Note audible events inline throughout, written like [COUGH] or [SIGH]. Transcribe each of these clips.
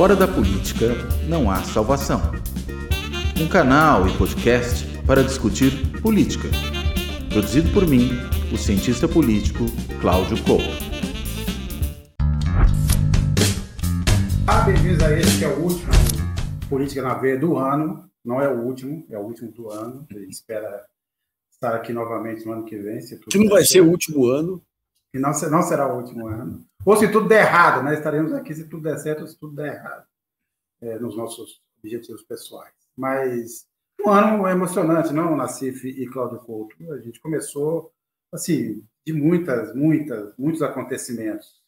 Fora da política não há salvação. Um canal e podcast para discutir política. Produzido por mim, o cientista político Cláudio Couto. Ah, bem-vindos a esse que é o último Política na Veia do ano. Não é o último, é o último do ano. A gente espera estar aqui novamente no ano que vem. Se que não vai ser o último ano. E não, não será o último ano. Ou se tudo der errado, né? Estaremos aqui se tudo der certo ou se tudo der errado. É, nos nossos objetivos pessoais. Mas um ano emocionante, não, Nassif e Cláudio Couto? A gente começou, assim, de muitas, muitas, muitos acontecimentos.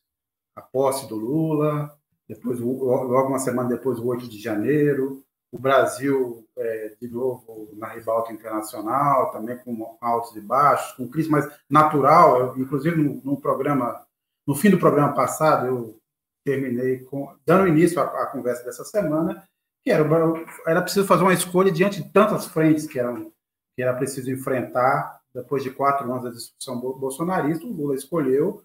A posse do Lula, depois, logo uma semana depois, o 8 de janeiro, o Brasil, é, de novo, na ribalta internacional, também com altos e baixos, com crise mais natural. Eu, inclusive, no, no, programa, no fim do programa passado, eu terminei com, dando início à, à conversa dessa semana, que era, era preciso fazer uma escolha diante de tantas frentes que, eram, que era preciso enfrentar depois de quatro anos da discussão bolsonarista. O Lula escolheu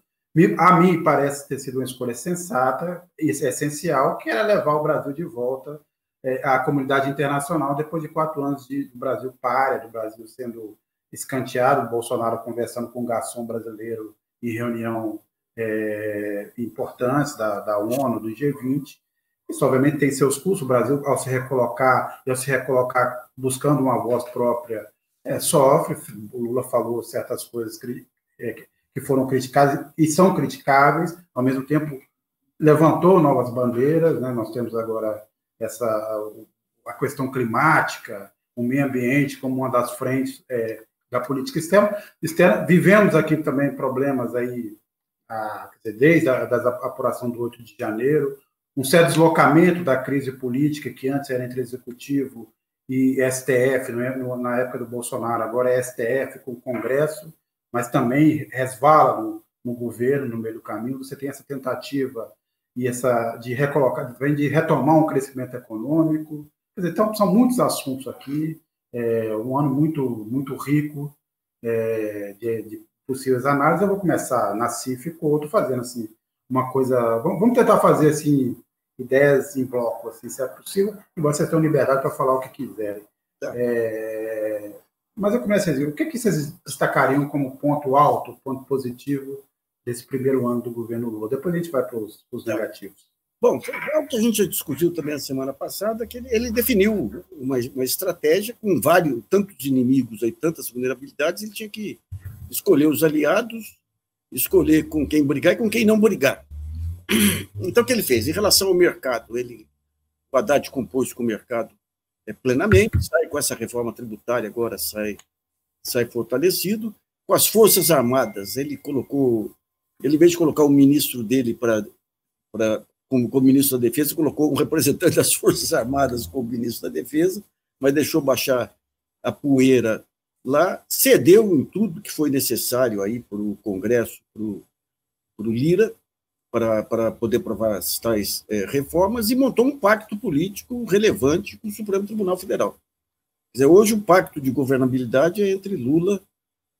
a mim parece ter sido uma escolha sensata e essencial, que era levar o Brasil de volta é, à comunidade internacional depois de quatro anos de, do Brasil párea, do Brasil sendo escanteado, o Bolsonaro conversando com um garçom brasileiro em reunião é, importantes da, da ONU, do G20. Isso, obviamente, tem seus custos. O Brasil, ao se recolocar, ao se recolocar buscando uma voz própria, é, sofre. O Lula falou certas coisas é, que foram criticadas e são criticáveis, ao mesmo tempo levantou novas bandeiras, né? nós temos agora essa a questão climática, o meio ambiente como uma das frentes é, da política externa. externa. Vivemos aqui também problemas aí, a, desde a apuração do 8 de janeiro, um certo deslocamento da crise política que antes era entre executivo e STF, é? na época do Bolsonaro, agora é STF com o Congresso, mas também resvala no, no, governo, no meio do caminho. Você tem essa tentativa e essa de recolocar, de retomar um crescimento econômico. Dizer, então, são muitos assuntos aqui, é, um ano muito, muito rico é, de, de, possíveis análises. Eu vou começar na CIF com outro fazendo assim uma coisa. Vamos, tentar fazer assim ideias em bloco, assim, se é possível, e vocês tenham liberdade para falar o que quiserem. Tá. É, mas eu começo a dizer, o que, que vocês destacariam como ponto alto, ponto positivo desse primeiro ano do governo Lula? Depois a gente vai para os negativos. Bom, é o que a gente discutiu também a semana passada, que ele, ele definiu uma, uma, estratégia com vários, tantos inimigos, aí, tantas vulnerabilidades, ele tinha que escolher os aliados, escolher com quem brigar e com quem não brigar. Então, o que ele fez? Em relação ao mercado, ele, o Haddad compôs com o mercado é, plenamente, sai com essa reforma tributária, agora sai, sai fortalecido. Com as Forças Armadas, ele colocou, ele, em vez de colocar o ministro dele para como, como ministro da Defesa, colocou um representante das Forças Armadas como ministro da Defesa, mas deixou baixar a poeira lá, cedeu em tudo que foi necessário aí para o Congresso, para o Lira, para, poder provar as tais é, reformas e montou um pacto político relevante com o Supremo Tribunal Federal. Quer dizer, hoje o pacto de governabilidade é entre Lula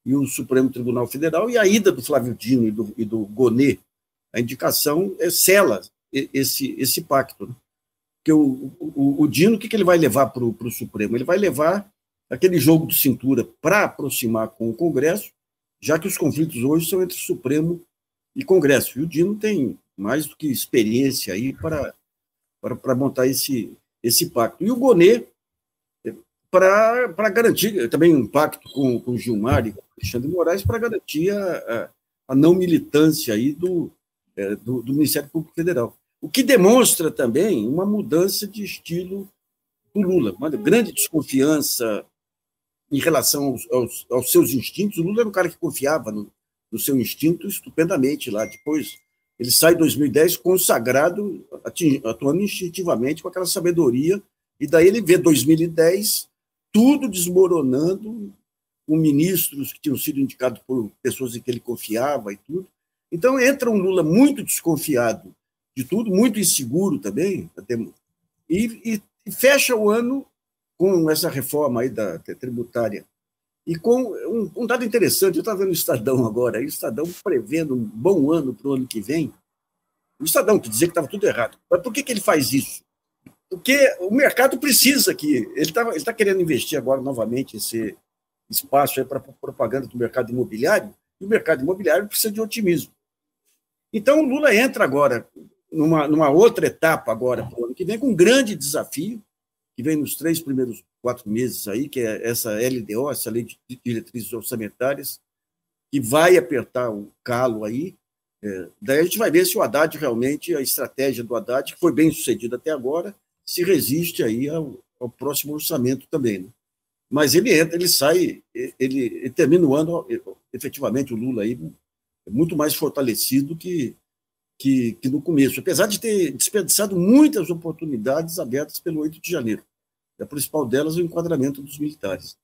e o Supremo Tribunal Federal e a ida do Flávio Dino e do, e do a indicação é sela esse, esse pacto. Né? Porque o, o, o Dino, o que, que ele vai levar para o Supremo? Ele vai levar aquele jogo de cintura para aproximar com o Congresso, já que os conflitos hoje são entre Supremo e Congresso. E o Dino tem mais do que experiência aí para, para, para montar esse, esse pacto. E o Gonê, para, para garantir também um pacto com, com Gilmar e com Alexandre Moraes para garantir a, a, não militância aí do, é, do, do, Ministério Público Federal. O que demonstra também uma mudança de estilo do Lula, uma grande desconfiança em relação aos, aos, aos seus instintos. O Lula era um cara que confiava no, do seu instinto estupendamente lá. Depois, ele sai em 2010 consagrado, atuando instintivamente com aquela sabedoria, e daí ele vê 2010 tudo desmoronando, com ministros que tinham sido indicados por pessoas em que ele confiava e tudo. Então entra um Lula muito desconfiado de tudo, muito inseguro também, e, e fecha o ano com essa reforma aí da tributária e com um, um dado interessante, eu estava vendo o Estadão agora, o Estadão prevendo um bom ano para o ano que vem, o Estadão, que dizia que estava tudo errado. Mas por que, que ele faz isso? Porque o mercado precisa que. Ele está ele tá querendo investir agora novamente esse espaço para propaganda do mercado imobiliário, e o mercado imobiliário precisa de otimismo. Então, o Lula entra agora numa, numa outra etapa agora, para o ano que vem, com um grande desafio, que vem nos três primeiros quatro meses aí, que é essa LDO, essa Lei de Diretrizes Orçamentárias, que vai apertar o calo aí. É, daí a gente vai ver se o Haddad realmente, a estratégia do Haddad, que foi bem sucedida até agora, se resiste aí ao, ao próximo orçamento também. Né? Mas ele entra, ele sai, ele, ele, termina o ano, efetivamente, o Lula aí muito mais fortalecido que, que, que no começo, apesar de ter desperdiçado muitas oportunidades abertas pelo 8 de janeiro. A principal delas é o enquadramento dos militares.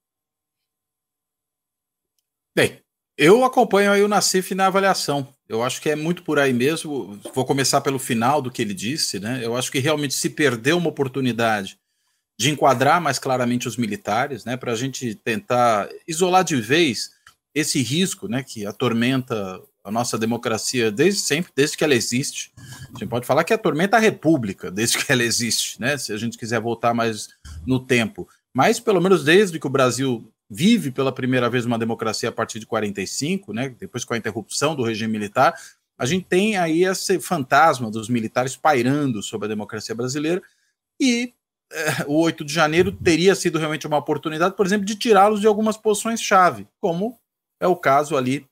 Bem, eu acompanho aí o Nassif na avaliação. Eu acho que é muito por aí mesmo. Vou começar pelo final do que ele disse, né? Eu acho que realmente se perdeu uma oportunidade de enquadrar mais claramente os militares, né? Para a gente tentar isolar de vez esse risco, né? Que atormenta a nossa democracia desde sempre, desde que ela existe. A gente pode falar que atormenta a república desde que ela existe, né? Se a gente quiser voltar mais no tempo. Mas pelo menos desde que o Brasil vive pela primeira vez uma democracia a partir de 45, né, depois com a interrupção do regime militar, a gente tem aí esse fantasma dos militares pairando sobre a democracia brasileira e é, o 8 de janeiro teria sido realmente uma oportunidade, por exemplo, de tirá-los de algumas posições-chave, como é o caso ali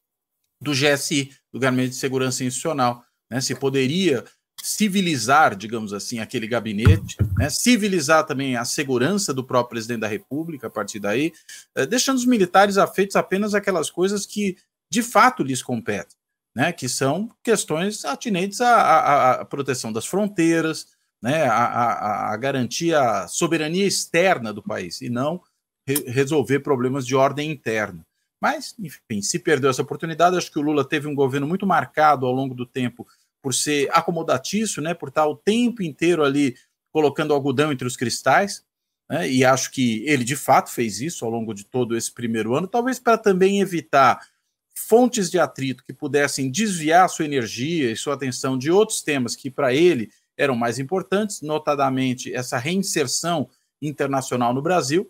do GSI, do Gabinete de Segurança Institucional. Né? Se poderia civilizar, digamos assim, aquele gabinete, né? civilizar também a segurança do próprio presidente da República a partir daí, eh, deixando os militares afeitos apenas aquelas coisas que de fato lhes competem, né? que são questões atinentes à, à, à proteção das fronteiras, né? a, garantir a soberania externa do país e não re resolver problemas de ordem interna. Mas, enfim, se perdeu essa oportunidade, acho que o Lula teve um governo muito marcado ao longo do tempo por ser acomodatício, né, por estar o tempo inteiro ali colocando algodão entre os cristais, né, e acho que ele de fato fez isso ao longo de todo esse primeiro ano, talvez para também evitar fontes de atrito que pudessem desviar sua energia e sua atenção de outros temas que para ele eram mais importantes, notadamente essa reinserção internacional no Brasil,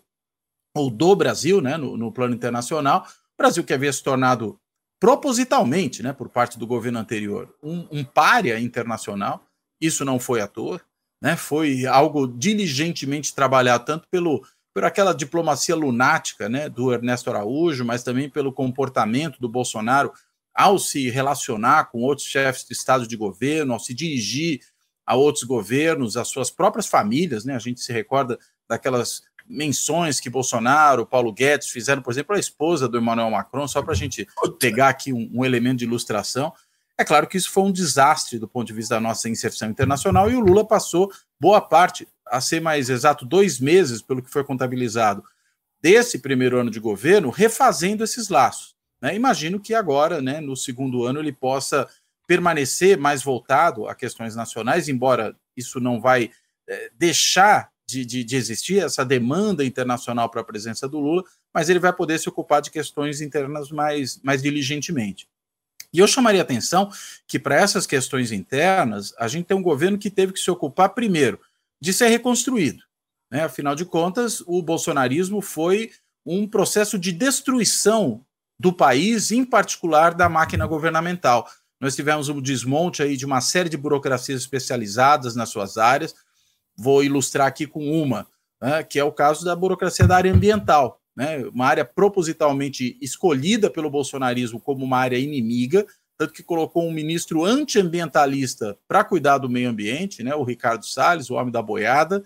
ou do Brasil, né, no, no plano internacional, Brasil que havia se tornado propositalmente, né, por parte do governo anterior, um, um párea internacional. Isso não foi à toa, né, foi algo diligentemente trabalhado tanto pelo por aquela diplomacia lunática, né, do Ernesto Araújo, mas também pelo comportamento do Bolsonaro ao se relacionar com outros chefes de estado de governo, ao se dirigir a outros governos, às suas próprias famílias, né? A gente se recorda daquelas menções que Bolsonaro, Paulo Guedes fizeram, por exemplo, a esposa do Emmanuel Macron, só para a gente pegar aqui um, um, elemento de ilustração. É claro que isso foi um desastre do ponto de vista da nossa inserção internacional e o Lula passou boa parte, a ser mais exato, dois meses, pelo que foi contabilizado, desse primeiro ano de governo, refazendo esses laços. Né? Imagino que agora, né, no segundo ano, ele possa permanecer mais voltado a questões nacionais, embora isso não vai é, deixar de, de, de existir essa demanda internacional para a presença do Lula, mas ele vai poder se ocupar de questões internas mais, mais diligentemente. E eu chamaria atenção que, para essas questões internas, a gente tem um governo que teve que se ocupar, primeiro, de ser reconstruído. Né? Afinal de contas, o bolsonarismo foi um processo de destruição do país, em particular da máquina governamental. Nós tivemos um desmonte aí de uma série de burocracias especializadas nas suas áreas, Vou ilustrar aqui com uma, né, que é o caso da burocracia da área ambiental, né, uma área propositalmente escolhida pelo bolsonarismo como uma área inimiga, tanto que colocou um ministro antiambientalista para cuidar do meio ambiente, né, o Ricardo Salles, o homem da boiada,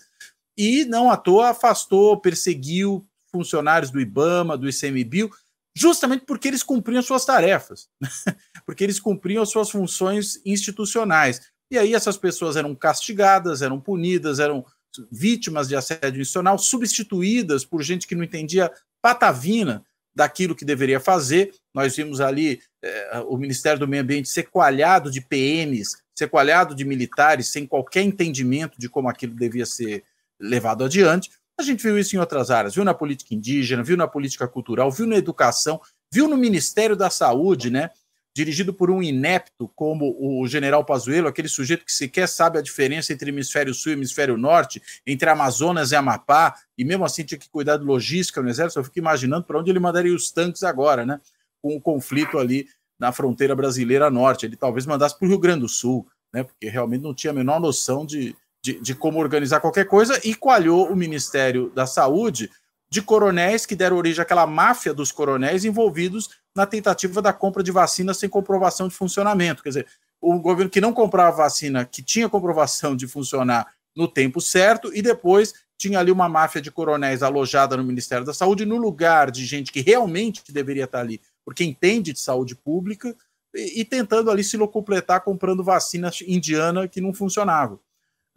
e não à toa afastou, perseguiu funcionários do IBAMA, do ICMBio, justamente porque eles cumpriam suas tarefas, [LAUGHS] porque eles cumpriam suas funções institucionais. E aí essas pessoas eram castigadas, eram punidas, eram vítimas de assédio institucional, substituídas por gente que não entendia patavina daquilo que deveria fazer. Nós vimos ali eh, o Ministério do Meio Ambiente ser coalhado de PMs, ser coalhado de militares, sem qualquer entendimento de como aquilo devia ser levado adiante. A gente viu isso em outras áreas, viu na política indígena, viu na política cultural, viu na educação, viu no Ministério da Saúde, né? Dirigido por um inepto como o general Pazuello, aquele sujeito que sequer sabe a diferença entre hemisfério sul e hemisfério norte, entre Amazonas e Amapá, e mesmo assim tinha que cuidar de logística no exército, eu fico imaginando para onde ele mandaria os tanques agora, né? Com o conflito ali na fronteira brasileira norte. Ele talvez mandasse para o Rio Grande do Sul, né? Porque realmente não tinha a menor noção de, de, de como organizar qualquer coisa, e coalhou o Ministério da Saúde de coronéis que deram origem àquela máfia dos coronéis envolvidos na tentativa da compra de vacina sem comprovação de funcionamento. Quer dizer, o governo que não comprava vacina que tinha comprovação de funcionar no tempo certo e depois tinha ali uma máfia de coronéis alojada no Ministério da Saúde no lugar de gente que realmente deveria estar ali, porque entende de saúde pública e, e tentando ali se locupletar comprando vacina indiana que não funcionava.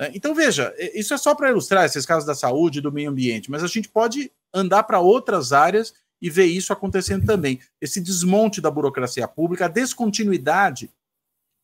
Né? Então, veja, isso é só para ilustrar esses casos da saúde e do meio ambiente, mas a gente pode andar para outras áreas e ver isso acontecendo também. Esse desmonte da burocracia pública, a descontinuidade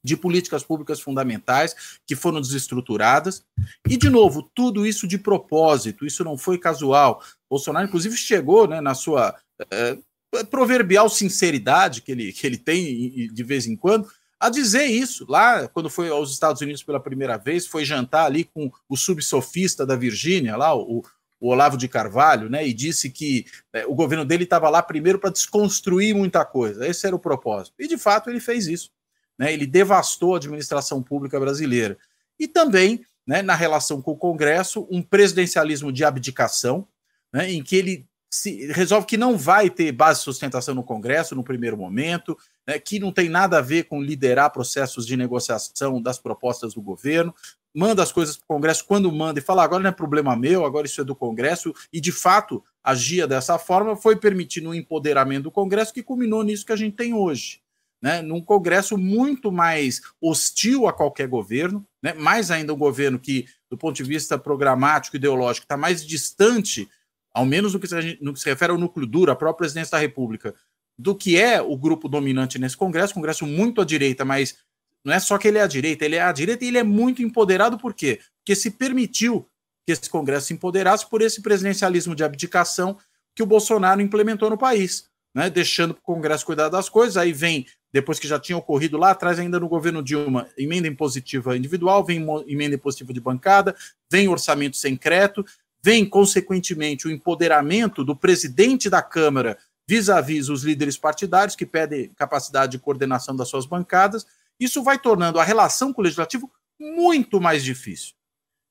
de políticas públicas fundamentais que foram desestruturadas. E, de novo, tudo isso de propósito, isso não foi casual. Bolsonaro, inclusive, chegou né, na sua é, proverbial sinceridade que ele, que ele tem de vez em quando, a dizer isso. Lá, quando foi aos Estados Unidos pela primeira vez, foi jantar ali com o subsofista da Virgínia, lá, o, o Olavo de Carvalho, né, e disse que é, o governo dele estava lá primeiro para desconstruir muita coisa. Esse era o propósito. E, de fato, ele fez isso. Né, ele devastou a administração pública brasileira. E também, né, na relação com o Congresso, um presidencialismo de abdicação, né, em que ele se, resolve que não vai ter base de sustentação no Congresso no primeiro momento, né, que não tem nada a ver com liderar processos de negociação das propostas do governo, manda as coisas para o Congresso quando manda e fala agora não é problema meu, agora isso é do Congresso, e de fato agia dessa forma, foi permitindo um empoderamento do Congresso que culminou nisso que a gente tem hoje. Né, num Congresso muito mais hostil a qualquer governo, né, mais ainda um governo que, do ponto de vista programático, ideológico, está mais distante, ao menos no que, se, no que se refere ao núcleo duro, à própria presidência da República, do que é o grupo dominante nesse Congresso, Congresso muito à direita, mas não é só que ele é à direita, ele é à direita e ele é muito empoderado, por quê? Porque se permitiu que esse Congresso se empoderasse por esse presidencialismo de abdicação que o Bolsonaro implementou no país, né? deixando o Congresso cuidar das coisas. Aí vem, depois que já tinha ocorrido lá atrás, ainda no governo Dilma, emenda impositiva individual, vem emenda impositiva de bancada, vem orçamento secreto, vem, consequentemente, o empoderamento do presidente da Câmara vis-à-vis -vis os líderes partidários, que pedem capacidade de coordenação das suas bancadas, isso vai tornando a relação com o legislativo muito mais difícil.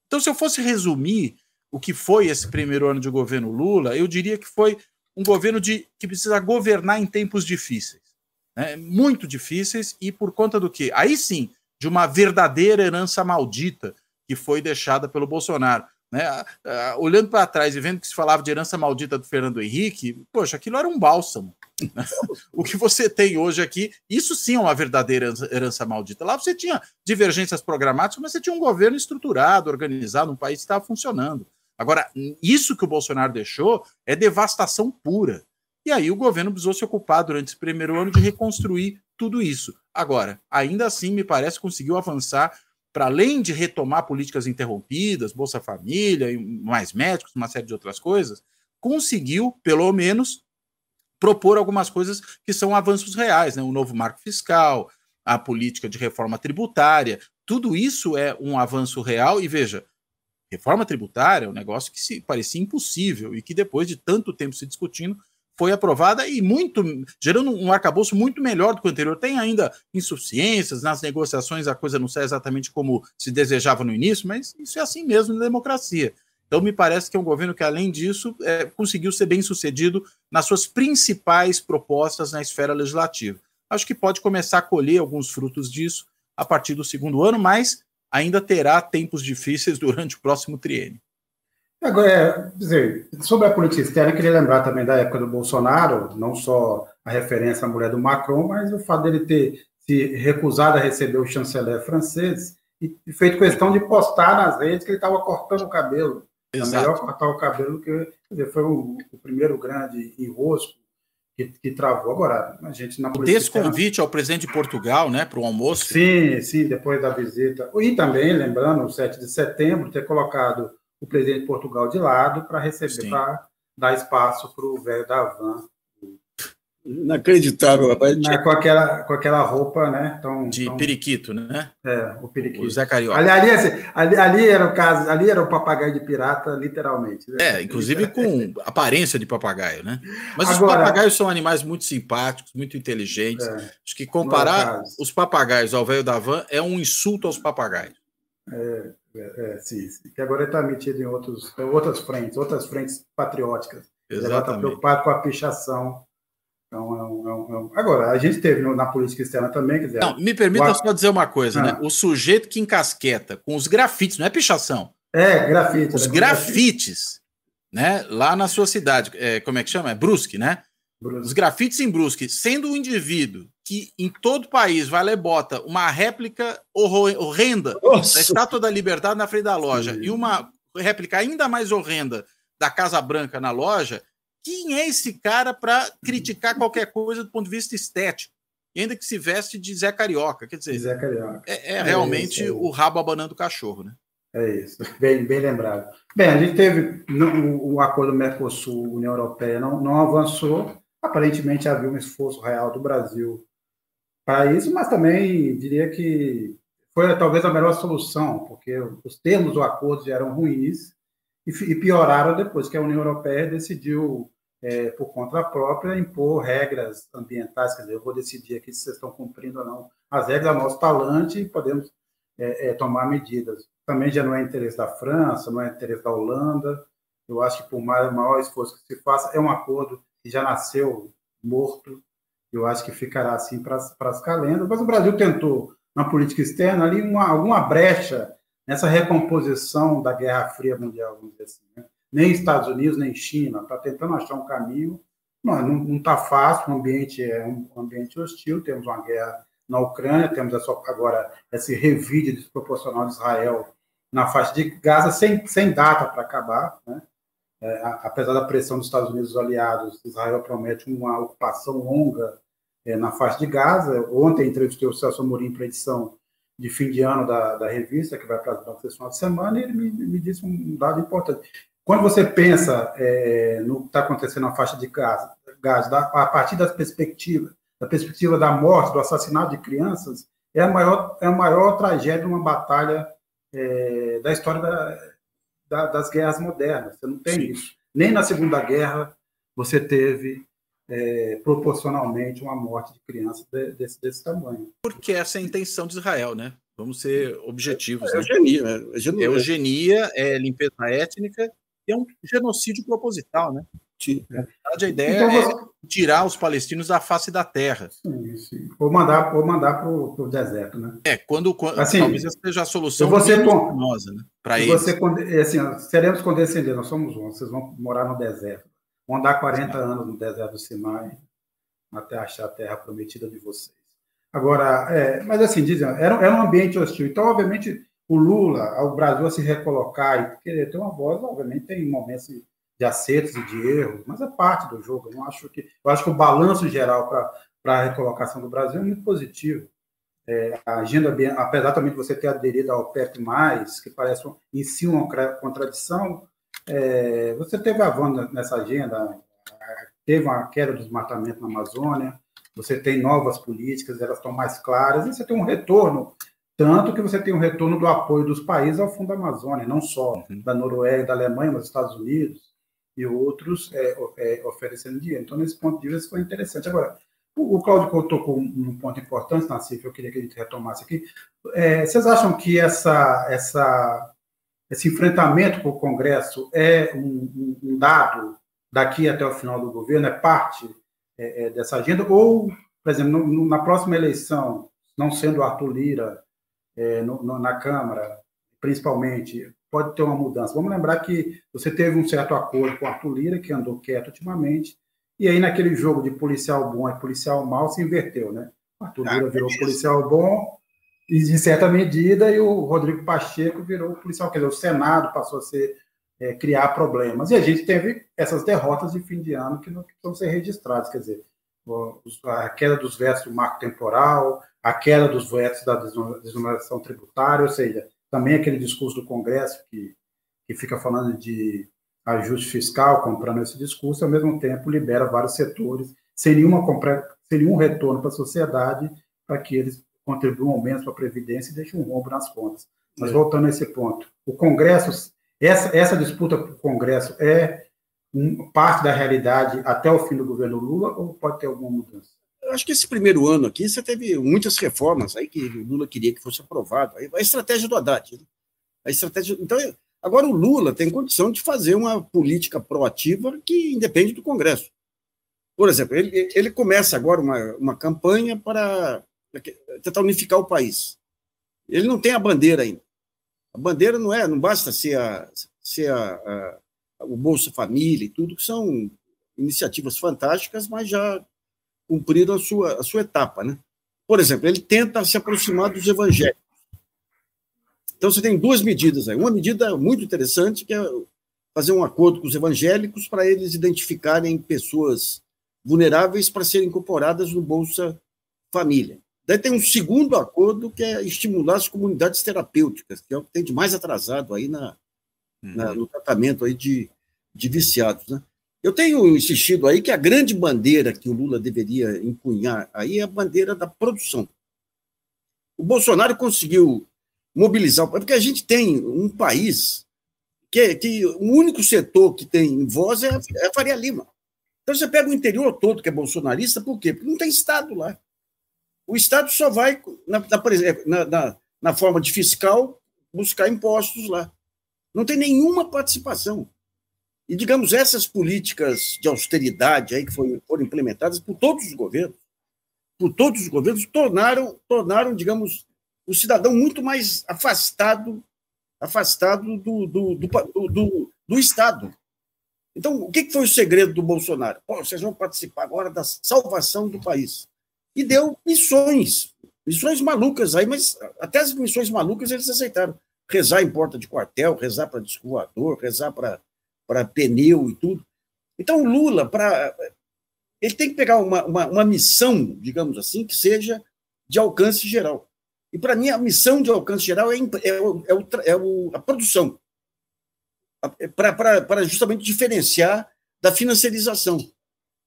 Então, se eu fosse resumir o que foi esse primeiro ano de governo Lula, eu diria que foi um governo de, que precisa governar em tempos difíceis, né? muito difíceis, e por conta do que? Aí sim, de uma verdadeira herança maldita que foi deixada pelo Bolsonaro. Né? Olhando para trás e vendo que se falava de herança maldita do Fernando Henrique, poxa, aquilo era um bálsamo. [LAUGHS] o que você tem hoje aqui, isso sim é uma verdadeira herança maldita. Lá você tinha divergências programáticas, mas você tinha um governo estruturado, organizado, um país que estava funcionando. Agora, isso que o Bolsonaro deixou é devastação pura. E aí o governo precisou se ocupar durante esse primeiro ano de reconstruir tudo isso. Agora, ainda assim, me parece conseguiu avançar para além de retomar políticas interrompidas, Bolsa Família, mais médicos, uma série de outras coisas, conseguiu, pelo menos, propor algumas coisas que são avanços reais, né? um novo marco fiscal, a política de reforma tributária, tudo isso é um avanço real e veja, reforma tributária é um negócio que se parecia impossível e que depois de tanto tempo se discutindo foi aprovada e muito gerando um arcabouço muito melhor do que o anterior. Tem ainda insuficiências nas negociações, a coisa não sai exatamente como se desejava no início, mas isso é assim mesmo na democracia. Então, me parece que é um governo que, além disso, é, conseguiu ser bem sucedido nas suas principais propostas na esfera legislativa. Acho que pode começar a colher alguns frutos disso a partir do segundo ano, mas ainda terá tempos difíceis [LAUGHS] durante o próximo triênio. Agora, é, dizer, sobre a política externa, eu queria lembrar também da época do Bolsonaro, não só a referência à mulher do Macron, mas o fato dele ter se recusado a receber o chanceler francês e feito questão de postar nas redes que ele estava cortando o cabelo. Exato. É melhor cortar o cabelo que dizer, foi o, o, primeiro grande enrosco que, que, travou. Agora, a gente na política. Esse convite ao presidente de Portugal, né, para o almoço. Sim, sim, depois da visita. E também, lembrando, o 7 de setembro, ter colocado o presidente de Portugal de lado para receber, para dar espaço para o velho da Van, Inacreditável, rapaz. Né, com, aquela, com aquela roupa, né? Tão, de tão... periquito, né? É, o periquito. O Zé Carioca. Ali, ali, assim, ali, ali, era o caso, ali era o papagaio de pirata, literalmente. Né? É, inclusive com aparência de papagaio, né? Mas Agora, os papagaios são animais muito simpáticos, muito inteligentes. É, Acho que comparar os papagaios ao velho da van é um insulto aos papagaios. É, é, é. Que agora está metido em outros, outras frentes, outras frentes patrióticas. Tá Exatamente. Ele está preocupado com a pichação então, é um, é um, é. Agora, a gente teve na política externa também, quer dizer. Não, me permita o... só dizer uma coisa, né? ah. né? O sujeito que encasqueta com os grafites, não é pichação. É, grafite. Os né? grafites, né? Lá na sua cidade, é, como é que chama? É Brusque, né? Brusque. Os grafites em Brusque, sendo um indivíduo que em todo o país vai lá e bota uma réplica horrenda Nossa. da Estátua da Liberdade na frente da loja Sim. e uma réplica ainda mais horrenda da Casa Branca na loja, quem é esse cara para criticar qualquer coisa do ponto de vista estético? ainda que se veste de Zé Carioca. Quer dizer, Zé Carioca. É, é, é realmente isso, é o rabo abanando o cachorro, né? É isso, bem, bem lembrado. Bem, a gente teve o, o acordo Mercosul-União Europeia não, não avançou. Aparentemente havia um esforço real do Brasil para isso, mas também diria que foi talvez a melhor solução, porque os termos do acordo eram ruins e, e pioraram depois que a União Europeia decidiu é, por conta própria, impor regras ambientais, quer dizer, eu vou decidir aqui se vocês estão cumprindo ou não as regras, a nosso talante, e podemos é, é, tomar medidas. Também já não é interesse da França, não é interesse da Holanda, eu acho que por mais, maior esforço que se faça, é um acordo que já nasceu morto, eu acho que ficará assim para as calendas, mas o Brasil tentou, na política externa, ali uma, alguma brecha nessa recomposição da Guerra Fria Mundial, vamos dizer assim, né? nem Estados Unidos, nem China, está tentando achar um caminho. Não está fácil, o ambiente é um ambiente hostil, temos uma guerra na Ucrânia, temos essa, agora esse revide desproporcional de Israel na faixa de Gaza, sem, sem data para acabar. Né? É, apesar da pressão dos Estados Unidos aliados, Israel promete uma ocupação longa é, na faixa de Gaza. Ontem entrevistei o Celso Amorim para a edição de fim de ano da, da revista, que vai para as bancas esse final de semana, e ele me, me disse um dado importante. Quando você pensa é, no que está acontecendo na faixa de gás, gás da, a partir das perspectivas, da perspectiva da morte, do assassinato de crianças, é a maior, é a maior tragédia, uma batalha é, da história da, da, das guerras modernas. Você não tem Sim. isso. Nem na Segunda Guerra você teve é, proporcionalmente uma morte de crianças de, desse, desse tamanho. Porque essa é a intenção de Israel, né? Vamos ser objetivos. É, né? eugenia, né? eugenia, é eugenia, é limpeza étnica é um genocídio proposital, né? Sim. Na verdade, a ideia então, você... é tirar os palestinos da face da terra. Sim, sim. Ou mandar, ou mandar para o deserto, né? É, quando, quando assim, talvez essa seja a solução você né? Para eles. Você, é assim, seremos condescendentes, nós somos um, vocês vão morar no deserto. Vão andar 40 sim. anos no deserto do Sinai até achar a terra prometida de vocês. Agora, é, mas assim, dizem, era, era um ambiente hostil. Então, obviamente, o Lula, o Brasil a se recolocar e querer ter uma voz, obviamente tem momentos de acertos e de erros, mas é parte do jogo. Eu, não acho que, eu acho que o balanço geral para a recolocação do Brasil é muito positivo. É, a agenda, apesar também de você ter aderido ao PEP+, que parece em si uma contradição, é, você teve avanço nessa agenda, teve uma queda do desmatamento na Amazônia, você tem novas políticas, elas estão mais claras, e você tem um retorno tanto que você tem um retorno do apoio dos países ao Fundo da Amazônia, não só uhum. da Noruega, da Alemanha, mas dos Estados Unidos e outros é, é, oferecendo dinheiro. Então, nesse ponto de vista, foi interessante. Agora, o, o Cláudio tocou um ponto importante, Nassif, eu queria que a gente retomasse aqui. É, vocês acham que essa, essa, esse enfrentamento com o Congresso é um, um, dado daqui até o final do governo, é parte é, é, dessa agenda? Ou, por exemplo, no, na próxima eleição, não sendo Arthur Lira é, no, no, na Câmara, principalmente, pode ter uma mudança. Vamos lembrar que você teve um certo acordo com Arthur Lira, que andou quieto ultimamente, e aí naquele jogo de policial bom e policial mal se inverteu, né? Arthur Lira virou policial bom, e em certa medida, e o Rodrigo Pacheco virou policial, quer dizer, o Senado passou a ser é, criar problemas. E a gente teve essas derrotas de fim de ano que não precisam ser registradas, quer dizer, a queda dos versos do marco temporal, a queda dos vetos da desoneração tributária, ou seja, também aquele discurso do Congresso que, que fica falando de ajuste fiscal, comprando esse discurso, ao mesmo tempo libera vários setores sem, nenhuma, sem nenhum retorno para a sociedade, para que eles contribuam menos para a Previdência e deixem um rombo nas contas. Mas é. voltando a esse ponto, o Congresso, essa, essa disputa para o Congresso é parte da realidade até o fim do governo Lula ou pode ter alguma mudança? Eu acho que esse primeiro ano aqui você teve muitas reformas aí que o Lula queria que fosse aprovado. A estratégia do Haddad. Né? A estratégia. Então, agora o Lula tem condição de fazer uma política proativa que independe do Congresso. Por exemplo, ele, ele começa agora uma, uma campanha para tentar unificar o país. Ele não tem a bandeira ainda. A bandeira não é, não basta ser, a, ser a, a, o Bolsa Família e tudo, que são iniciativas fantásticas, mas já cumpriram a sua, a sua etapa. Né? Por exemplo, ele tenta se aproximar dos evangélicos. Então, você tem duas medidas aí. Uma medida muito interessante, que é fazer um acordo com os evangélicos para eles identificarem pessoas vulneráveis para serem incorporadas no Bolsa Família. Daí tem um segundo acordo que é estimular as comunidades terapêuticas, que é o que tem de mais atrasado aí na, na uhum. no tratamento aí de, de viciados. Né? Eu tenho insistido aí que a grande bandeira que o Lula deveria empunhar aí é a bandeira da produção. O Bolsonaro conseguiu mobilizar, porque a gente tem um país que, que o único setor que tem voz é, é a Faria Lima. Então você pega o interior todo que é bolsonarista, por quê? Porque não tem Estado lá. O Estado só vai, na, na, na, na forma de fiscal, buscar impostos lá. Não tem nenhuma participação. E, digamos, essas políticas de austeridade aí que foram, foram implementadas por todos os governos, por todos os governos, tornaram, tornaram digamos, o cidadão muito mais afastado afastado do, do, do, do, do Estado. Então, o que foi o segredo do Bolsonaro? Vocês vão participar agora da salvação do país. E deu missões, missões malucas aí, mas até as missões malucas eles aceitaram. Rezar em porta de quartel, rezar para disco rezar para pneu e tudo. Então, o Lula, para ele tem que pegar uma, uma, uma, missão, digamos assim, que seja de alcance geral. E, para mim, a missão de alcance geral é, é, é, o, é o, a produção, para justamente diferenciar da financiarização.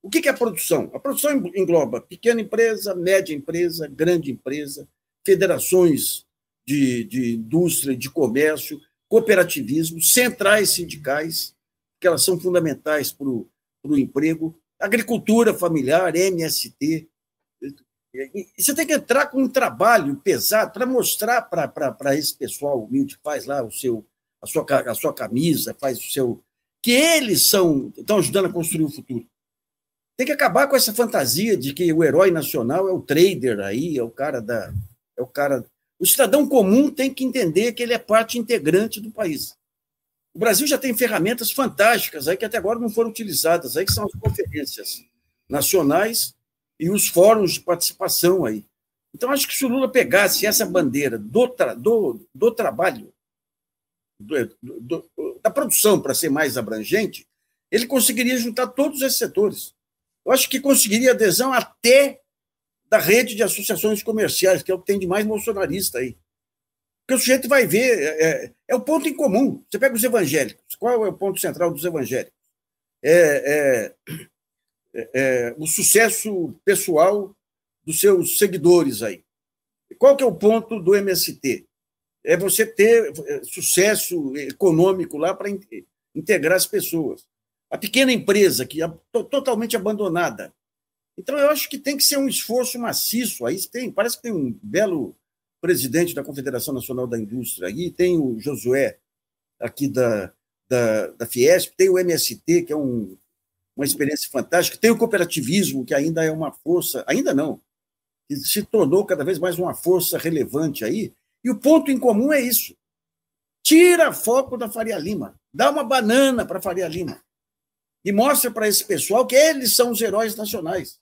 O que é produção? A produção engloba pequena empresa, média empresa, grande empresa, federações de, de indústria, de comércio, cooperativismo, centrais sindicais, que elas são fundamentais para o emprego, agricultura familiar, MST. Você tem que entrar com um trabalho pesado para mostrar para esse pessoal humilde que faz lá o seu, a, sua, a sua camisa, faz o seu. que eles são estão ajudando a construir o futuro. Tem que acabar com essa fantasia de que o herói nacional é o trader aí, é o cara da. É o cara. O cidadão comum tem que entender que ele é parte integrante do país. O Brasil já tem ferramentas fantásticas aí que até agora não foram utilizadas, aí que são as conferências nacionais e os fóruns de participação aí. Então, acho que se o Lula pegasse essa bandeira do, tra do, do trabalho, do, do, da produção, para ser mais abrangente, ele conseguiria juntar todos esses setores. Eu acho que conseguiria adesão até da rede de associações comerciais, que é o que tem de mais bolsonarista aí. Porque o sujeito vai ver, é, é, é, o ponto em comum. Você pega os evangélicos, qual é o ponto central dos evangélicos? É, é, é, é o sucesso pessoal dos seus seguidores aí. Qual que é o ponto do MST? É você ter é, sucesso econômico lá para integrar as pessoas. A pequena empresa que é totalmente abandonada. Então, eu acho que tem que ser um esforço maciço. Aí tem, parece que tem um belo presidente da Confederação Nacional da Indústria, aí tem o Josué, aqui da, da, da Fiesp, tem o MST, que é um, uma experiência fantástica, tem o cooperativismo, que ainda é uma força, ainda não, que se tornou cada vez mais uma força relevante aí, e o ponto em comum é isso. Tira foco da Faria Lima, dá uma banana para Faria Lima e mostra para esse pessoal que eles são os heróis nacionais.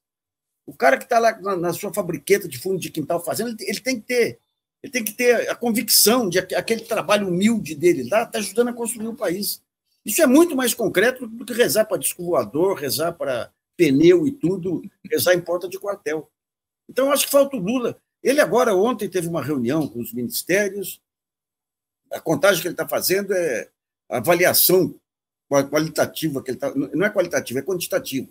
O cara que está lá na, na, sua fabriqueta de fundo de quintal fazendo, ele, ele tem que ter ele tem que ter a convicção de que aquele trabalho humilde dele lá está ajudando a construir o país. Isso é muito mais concreto do que rezar para disco voador, rezar para pneu e tudo, rezar em porta de quartel. Então, acho que falta o Lula. Ele agora, ontem, teve uma reunião com os ministérios. A contagem que ele está fazendo é avaliação qualitativa que ele está. Não é qualitativa, é quantitativa.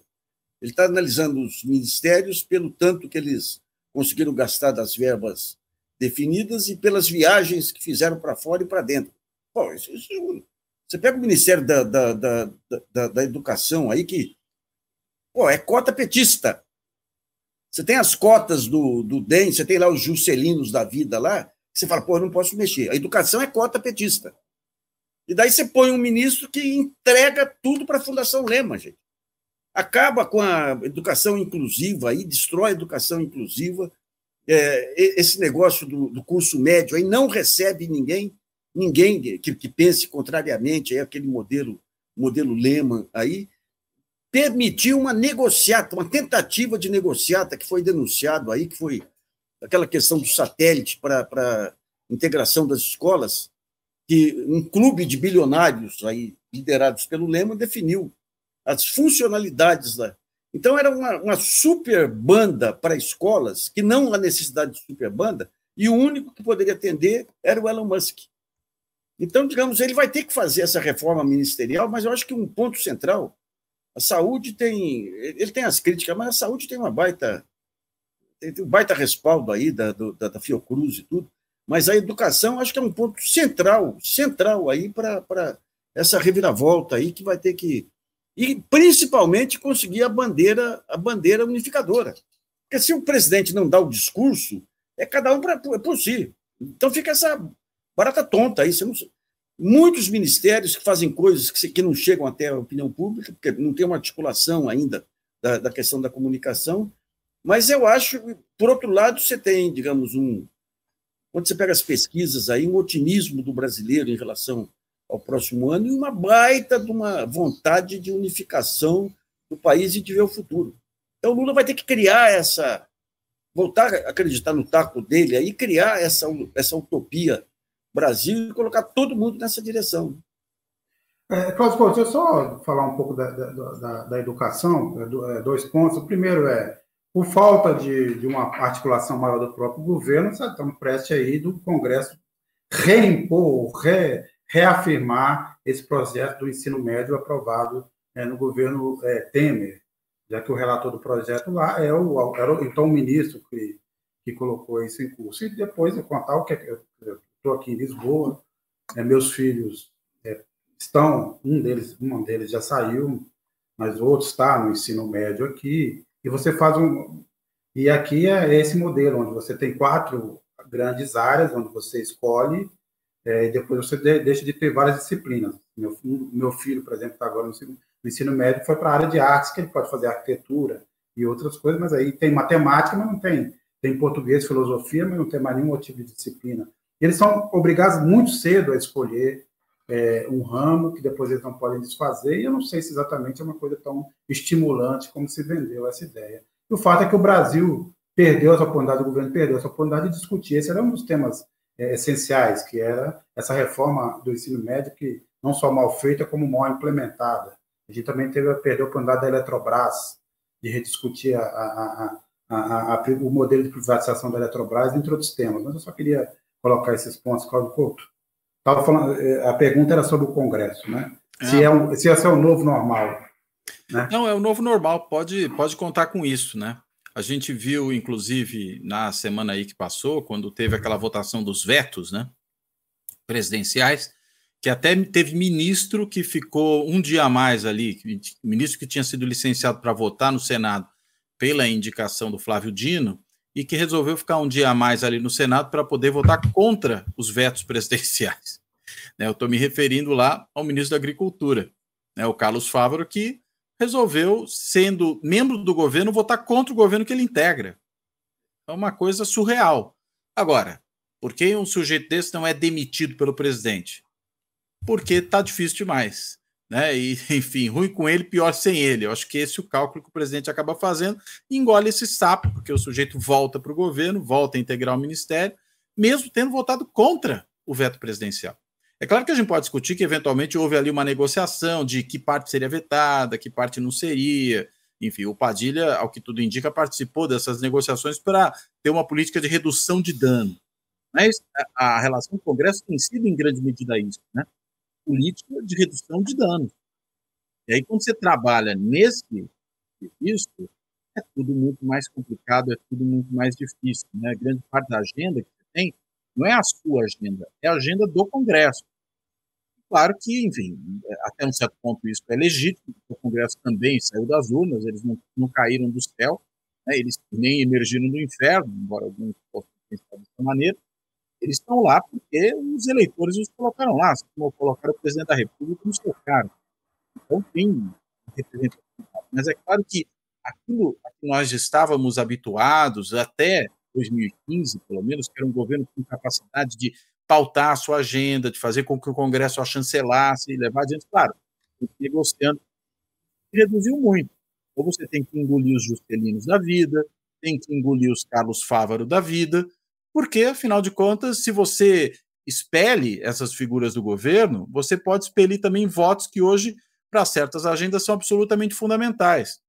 Ele está analisando os ministérios pelo tanto que eles conseguiram gastar das verbas definidas e pelas viagens que fizeram para fora e para dentro. Pô, isso, isso, você pega o Ministério da, da, da, da, da Educação aí, que pô, é cota petista. Você tem as cotas do, do DEM, você tem lá os Juscelinos da vida lá, você fala, pô, eu não posso mexer. A educação é cota petista. E daí você põe um ministro que entrega tudo para a Fundação Lema, gente. Acaba com a educação inclusiva aí, destrói a educação inclusiva. É, esse negócio do, do, curso médio aí não recebe ninguém, ninguém que, que pense contrariamente aí aquele modelo, modelo Lehman aí, permitiu uma negociata, uma tentativa de negociata que foi denunciado aí, que foi aquela questão do satélite para integração das escolas, que um clube de bilionários aí, liderados pelo Lema, definiu as funcionalidades da. Então, era uma, uma super banda para escolas, que não há necessidade de super banda, e o único que poderia atender era o Elon Musk. Então, digamos, ele vai ter que fazer essa reforma ministerial, mas eu acho que um ponto central, a saúde tem, ele tem as críticas, mas a saúde tem uma baita, tem um baita respaldo aí da, da, da Fiocruz e tudo. Mas a educação acho que é um ponto central, central aí para essa reviravolta aí que vai ter que e principalmente conseguir a bandeira a bandeira unificadora. Porque se o presidente não dá o discurso, é cada um para por si. Então fica essa barata tonta aí. Não, muitos ministérios que fazem coisas que, que não chegam até a opinião pública, porque não tem uma articulação ainda da, da questão da comunicação. Mas eu acho, por outro lado, você tem, digamos, um, quando você pega as pesquisas aí, um otimismo do brasileiro em relação ao próximo ano e uma baita de uma vontade de unificação do país e de ver o futuro. Então, o Lula vai ter que criar essa. voltar a acreditar no taco dele aí, criar essa, essa utopia Brasil e colocar todo mundo nessa direção. É, Cláudio, deixa eu só falar um pouco da, da, da, da educação, é, dois pontos. O primeiro é por falta de, de uma articulação maior do próprio governo, estamos prestes aí do Congresso reimpor, re, reafirmar esse projeto do ensino médio aprovado é, no governo é, Temer, já que o relator do projeto lá é o, era o, então o ministro que, que colocou isso em curso. E depois eu contar o que eu estou aqui em Lisboa, é, meus filhos é, estão, um deles, um deles já saiu, mas o outro está no ensino médio aqui, e você faz um. E aqui é esse modelo, onde você tem quatro grandes áreas, onde você escolhe, é, e depois você de, deixa de ter várias disciplinas. Meu, meu filho, por exemplo, está agora no ensino, no ensino médio, foi para a área de artes, que ele pode fazer arquitetura e outras coisas, mas aí tem matemática, mas não tem. Tem português, filosofia, mas não tem mais nenhum tipo de disciplina. E eles são obrigados muito cedo a escolher é, um ramo que depois eles não podem desfazer, e eu não sei se exatamente é uma coisa tão estimulante como se vendeu essa ideia. E o fato é que o Brasil perdeu essa oportunidade, o governo perdeu essa oportunidade de discutir. Esse era um dos temas é, essenciais, que era essa reforma do ensino médio, que não só mal feita, como mal implementada. A gente também teve, perdeu a oportunidade da Eletrobras, de rediscutir a, a, a, o modelo de privatização da Eletrobras, entre outros temas. Mas eu só queria colocar esses pontos, Cláudio Couto. Tava falando, é, a pergunta era sobre o Congresso, né? É. Se, é um, se esse é o novo normal. Né? Não, é o novo normal, pode, pode contar com isso, né? A gente viu, inclusive, na semana aí que passou, quando teve aquela votação dos vetos, né? Presidenciais, que até teve ministro que ficou um dia a mais ali, ministro que tinha sido licenciado para votar no Senado pela indicação do Flávio Dino, e que resolveu ficar um dia a mais ali no Senado para poder votar contra os vetos [LAUGHS] presidenciais. Né, eu estou me referindo lá ao ministro da Agricultura, né, o Carlos Fávaro, que resolveu, sendo membro do governo, votar contra o governo que ele integra. É uma coisa surreal. Agora, por que um sujeito desse não é demitido pelo presidente? Porque está difícil demais né? E, [LAUGHS] enfim, ruim com ele, pior sem ele. Eu acho que esse é o cálculo que o presidente acaba fazendo, engole esse sapo, porque o sujeito volta para o governo, volta a integrar o ministério, mesmo tendo votado contra o veto presidencial. É claro que a gente pode discutir que eventualmente houve ali uma negociação de que parte seria vetada, que parte não seria. Enfim, o Padilha, ao que tudo indica, participou dessas negociações para ter uma política de redução de dano. Mas a relação com o Congresso tem sido em grande medida isso, né? Política de redução de danos. E aí, quando você trabalha nesse, previsto, é tudo muito mais complicado, é tudo muito mais difícil. Né? Grande parte da agenda que você tem não é a sua agenda, é a agenda do Congresso. Claro que, enfim, até um certo ponto isso é legítimo, o Congresso também saiu das urnas, eles não, não caíram do céu, né? eles nem emergiram do inferno, embora alguns possam pensar dessa maneira, eles estão lá porque os eleitores os colocaram lá, como colocaram o presidente da República, nos colocaram. Então tem representatividade. Mas é claro que aquilo a que nós estávamos habituados até 2015, pelo menos, que era um governo com capacidade de pautar a sua agenda, de fazer com que o Congresso a chancelasse e levar adiante, claro, negociando, reduziu muito. Ou você tem que engolir os Justelinos da vida, tem que engolir os Carlos Fávaro da vida, porque, afinal de contas, se você expele essas figuras do governo, você pode expelir também votos que hoje, para certas agendas, são absolutamente fundamentais.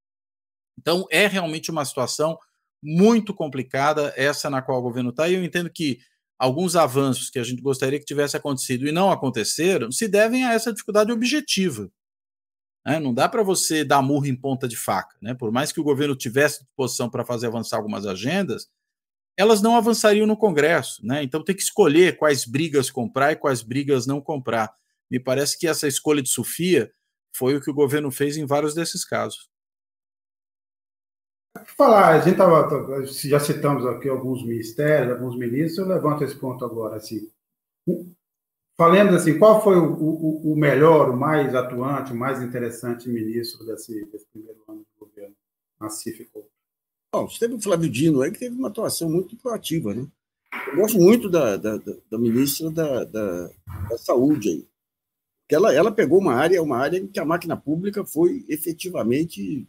Então, é realmente uma situação muito complicada, essa na qual o governo está, e eu entendo que alguns avanços que a gente gostaria que tivesse acontecido e não aconteceram se devem a essa dificuldade objetiva. Né? Não dá para você dar murro em ponta de faca. Né? Por mais que o governo tivesse disposição para fazer avançar algumas agendas, elas não avançariam no Congresso. Né? Então tem que escolher quais brigas comprar e quais brigas não comprar. Me parece que essa escolha de Sofia foi o que o governo fez em vários desses casos. Falar, a gente tava, já citamos aqui alguns ministérios, alguns ministros, eu levanto esse ponto agora, assim. Falando assim, qual foi o, o, o melhor, o mais atuante, o mais interessante ministro desse, desse primeiro ano do governo, Nassif Couto? Bom, teve o Flávio Dino aí, que teve uma atuação muito proativa, né? Eu gosto muito da, da, da ministra da, da, da, Saúde aí. Que ela, ela pegou uma área, uma área em que a máquina pública foi efetivamente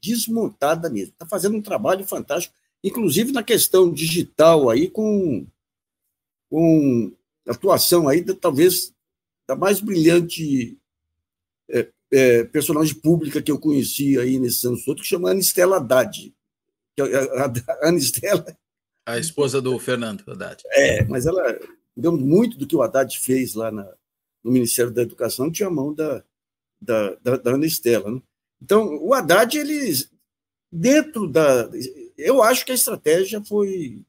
desmontada mesmo. Está fazendo um trabalho fantástico, inclusive na questão digital aí, com, com atuação aí, da, talvez, da mais brilhante é, é, personagem pública que eu conheci aí nesse anos todo, que chama Anistela Haddad. A, a, Anistela... A esposa do Fernando Haddad. É, mas ela, digamos, muito do que o Haddad fez lá na, no Ministério da Educação tinha a mão da, da, da, da Anistela, né? Então, o Haddad, ele, dentro da. Eu acho que a estratégia foi,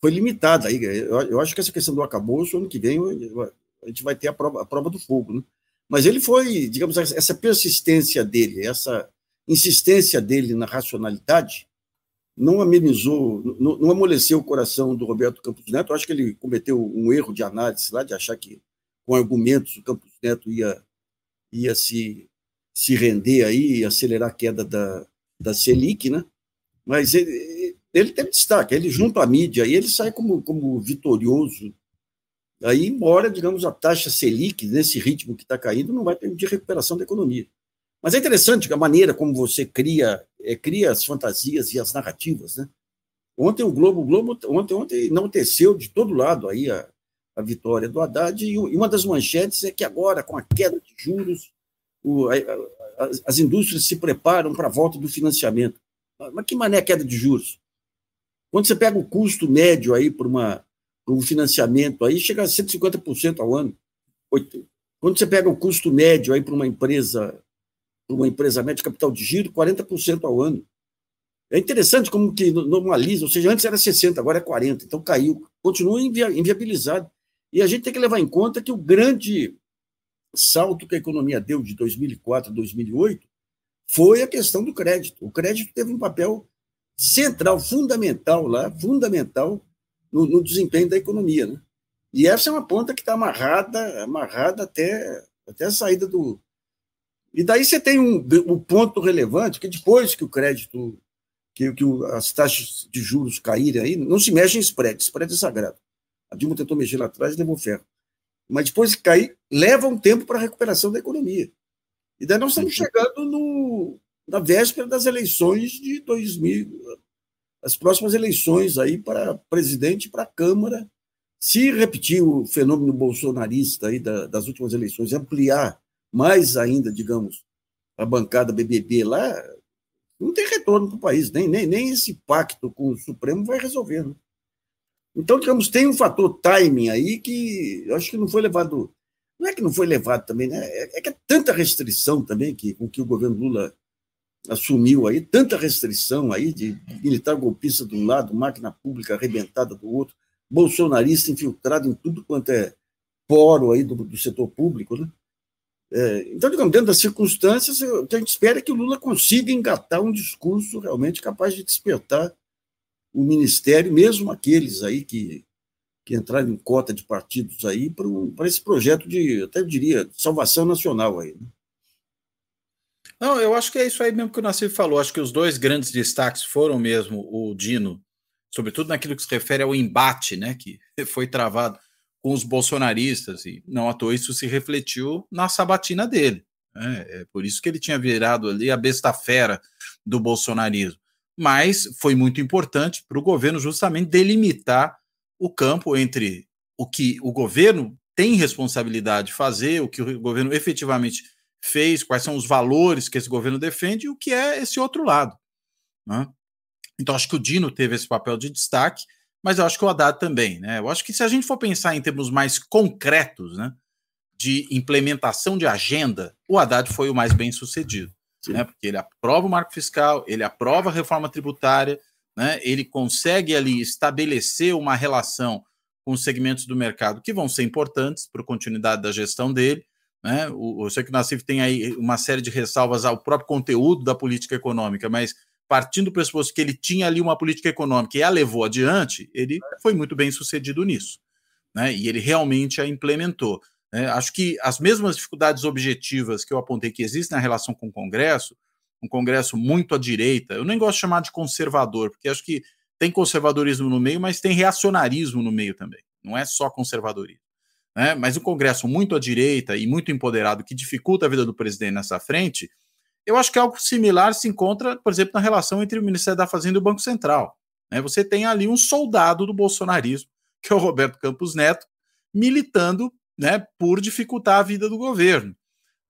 foi limitada. Eu, eu acho que essa questão do acabouço, ano que vem, a gente vai ter a prova, a prova do fogo. Né? Mas ele foi, digamos, essa persistência dele, essa insistência dele na racionalidade, não amenizou, não, amoleceu o coração do Roberto Campos Neto. Eu acho que ele cometeu um erro de análise lá, de achar que com argumentos o Campos Neto ia, ia se se render aí e acelerar a queda da, da Selic, né? Mas ele, ele teve destaque, ele junto à mídia, e ele sai como, como vitorioso. Aí, embora, digamos, a taxa Selic, nesse ritmo que está caindo, não vai permitir recuperação da economia. Mas é interessante a maneira como você cria, é, cria as fantasias e as narrativas, né? Ontem o Globo, o Globo ontem, ontem não teceu de todo lado aí a, a vitória do Haddad, e uma das manchetes é que agora, com a queda de juros, o, a, a, as indústrias se preparam para a volta do financiamento. Mas que mané queda de juros? Quando você pega o custo médio aí para uma um financiamento aí chega a 150% ao ano. Quando você pega o custo médio aí para uma empresa uma empresa média de capital de giro, 40% ao ano. É interessante como que normaliza, ou seja, antes era 60, agora é 40, então caiu, continua inviabilizado. E a gente tem que levar em conta que o grande salto que a economia deu de 2004 a 2008 foi a questão do crédito. O crédito teve um papel central, fundamental lá, fundamental no, no desempenho da economia. Né? E essa é uma ponta que está amarrada, amarrada até, até a saída do. E daí você tem um, um ponto relevante, que depois que o crédito, que, que as taxas de juros caírem aí, não se mexe em spread, spread é sagrado. A Dilma tentou mexer lá atrás e levou ferro mas depois que cair, leva um tempo para a recuperação da economia. E daí nós estamos uhum. chegando no, na véspera das eleições de 2000, as próximas eleições aí para presidente e para Câmara. Se repetir o fenômeno bolsonarista aí da, das últimas eleições, ampliar mais ainda, digamos, a bancada BBB lá, não tem retorno para o país, nem, nem, nem esse pacto com o Supremo vai resolver. Né? Então, digamos, tem um fator timing aí que eu acho que não foi levado. Não é que não foi levado também, né? É, é que é tanta restrição também que, com que o governo Lula assumiu aí, tanta restrição aí de militar golpista de um lado, máquina pública arrebentada do outro, bolsonarista infiltrado em tudo quanto é poro aí do, do setor público, né? É, então, digamos, dentro das circunstâncias, a gente espera é que o Lula consiga engatar um discurso realmente capaz de despertar o ministério, mesmo aqueles aí que, que entraram em cota de partidos aí, para, para esse projeto de, até eu diria, salvação nacional aí. Né? Não, eu acho que é isso aí mesmo que o Nassif falou. Acho que os dois grandes destaques foram mesmo o Dino, sobretudo naquilo que se refere ao embate, né, que [LAUGHS] foi travado com os bolsonaristas, e não à toa isso se refletiu na sabatina dele. Né? É por isso que ele tinha virado ali a besta fera do bolsonarismo. Mas foi muito importante para o governo justamente delimitar o campo entre o que o governo tem responsabilidade de fazer, o que o governo efetivamente fez, quais são os valores que esse governo defende e o que é esse outro lado. Né? Então, acho que o Dino teve esse papel de destaque, mas eu acho que o Haddad também. Né? Eu acho que se a gente for pensar em termos mais concretos né, de implementação de agenda, o Haddad foi o mais bem sucedido. Né? Porque ele aprova o marco fiscal, ele aprova a reforma tributária, né? ele consegue ali estabelecer uma relação com os segmentos do mercado que vão ser importantes para a continuidade da gestão dele. Né? O, eu sei que o Nassif tem aí uma série de ressalvas ao próprio conteúdo da política econômica, mas partindo do pressuposto que ele tinha ali uma política econômica e a levou adiante, ele foi muito bem sucedido nisso. Né? E ele realmente a implementou. Né? Acho que as mesmas dificuldades objetivas que eu apontei que existem na relação com o Congresso, um Congresso muito à direita, eu nem gosto de chamar de conservador, porque acho que tem conservadorismo no meio, mas tem reacionarismo no meio também. Não é só conservadorismo né? mas o Congresso muito à direita e muito empoderado, que dificulta a vida do presidente nessa frente, eu acho que algo similar se encontra, por exemplo, na relação entre o Ministério da Fazenda e o Banco Central. Né? Você tem ali um soldado do bolsonarismo, [LAUGHS] que é o Roberto Campos Neto, militando né, por dificultar a vida do governo.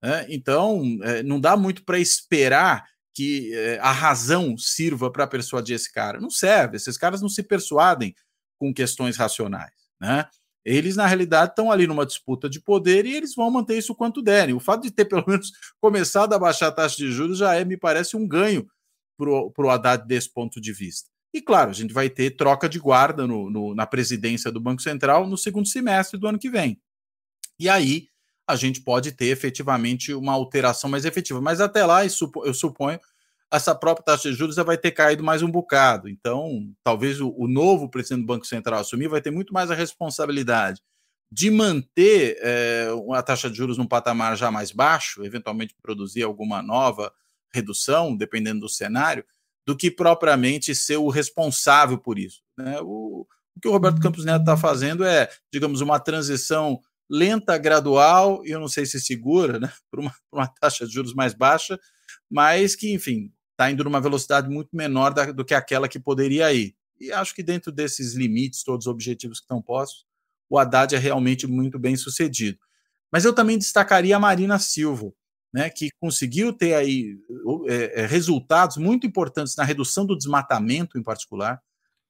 Né? Então, é, não dá muito para esperar que é, a razão sirva para persuadir esse cara. Não serve, esses caras não se persuadem com questões racionais. Né? Eles, na realidade, estão ali numa disputa de poder e eles vão manter isso quanto derem. O fato de ter, [LAUGHS] pelo menos, começado a baixar a taxa de juros já é, me parece, um ganho para o Haddad desse ponto de vista. E, claro, a gente vai ter troca de guarda no, no, na presidência do Banco Central no segundo semestre do ano que vem. E aí a gente pode ter efetivamente uma alteração mais efetiva. Mas até lá, eu suponho essa própria taxa de juros já vai ter caído mais um bocado. Então, talvez o, o novo presidente do Banco Central assumir vai ter muito mais a responsabilidade de manter é, a taxa de juros num patamar já mais baixo, eventualmente produzir alguma nova redução, dependendo do cenário, do que propriamente ser o responsável por isso. Né? O, o que o Roberto Campos Neto está fazendo é, digamos, uma transição lenta, gradual, e eu não sei se segura, né, [LAUGHS] para uma, uma, taxa de juros mais baixa, mas que, enfim, está indo numa velocidade muito menor da, do que aquela que poderia ir. E acho que dentro desses limites, todos os objetivos que estão postos, o Haddad é realmente muito bem sucedido. Mas eu também destacaria a Marina Silva, né, que conseguiu ter aí é, é, resultados muito importantes na redução do desmatamento, em particular.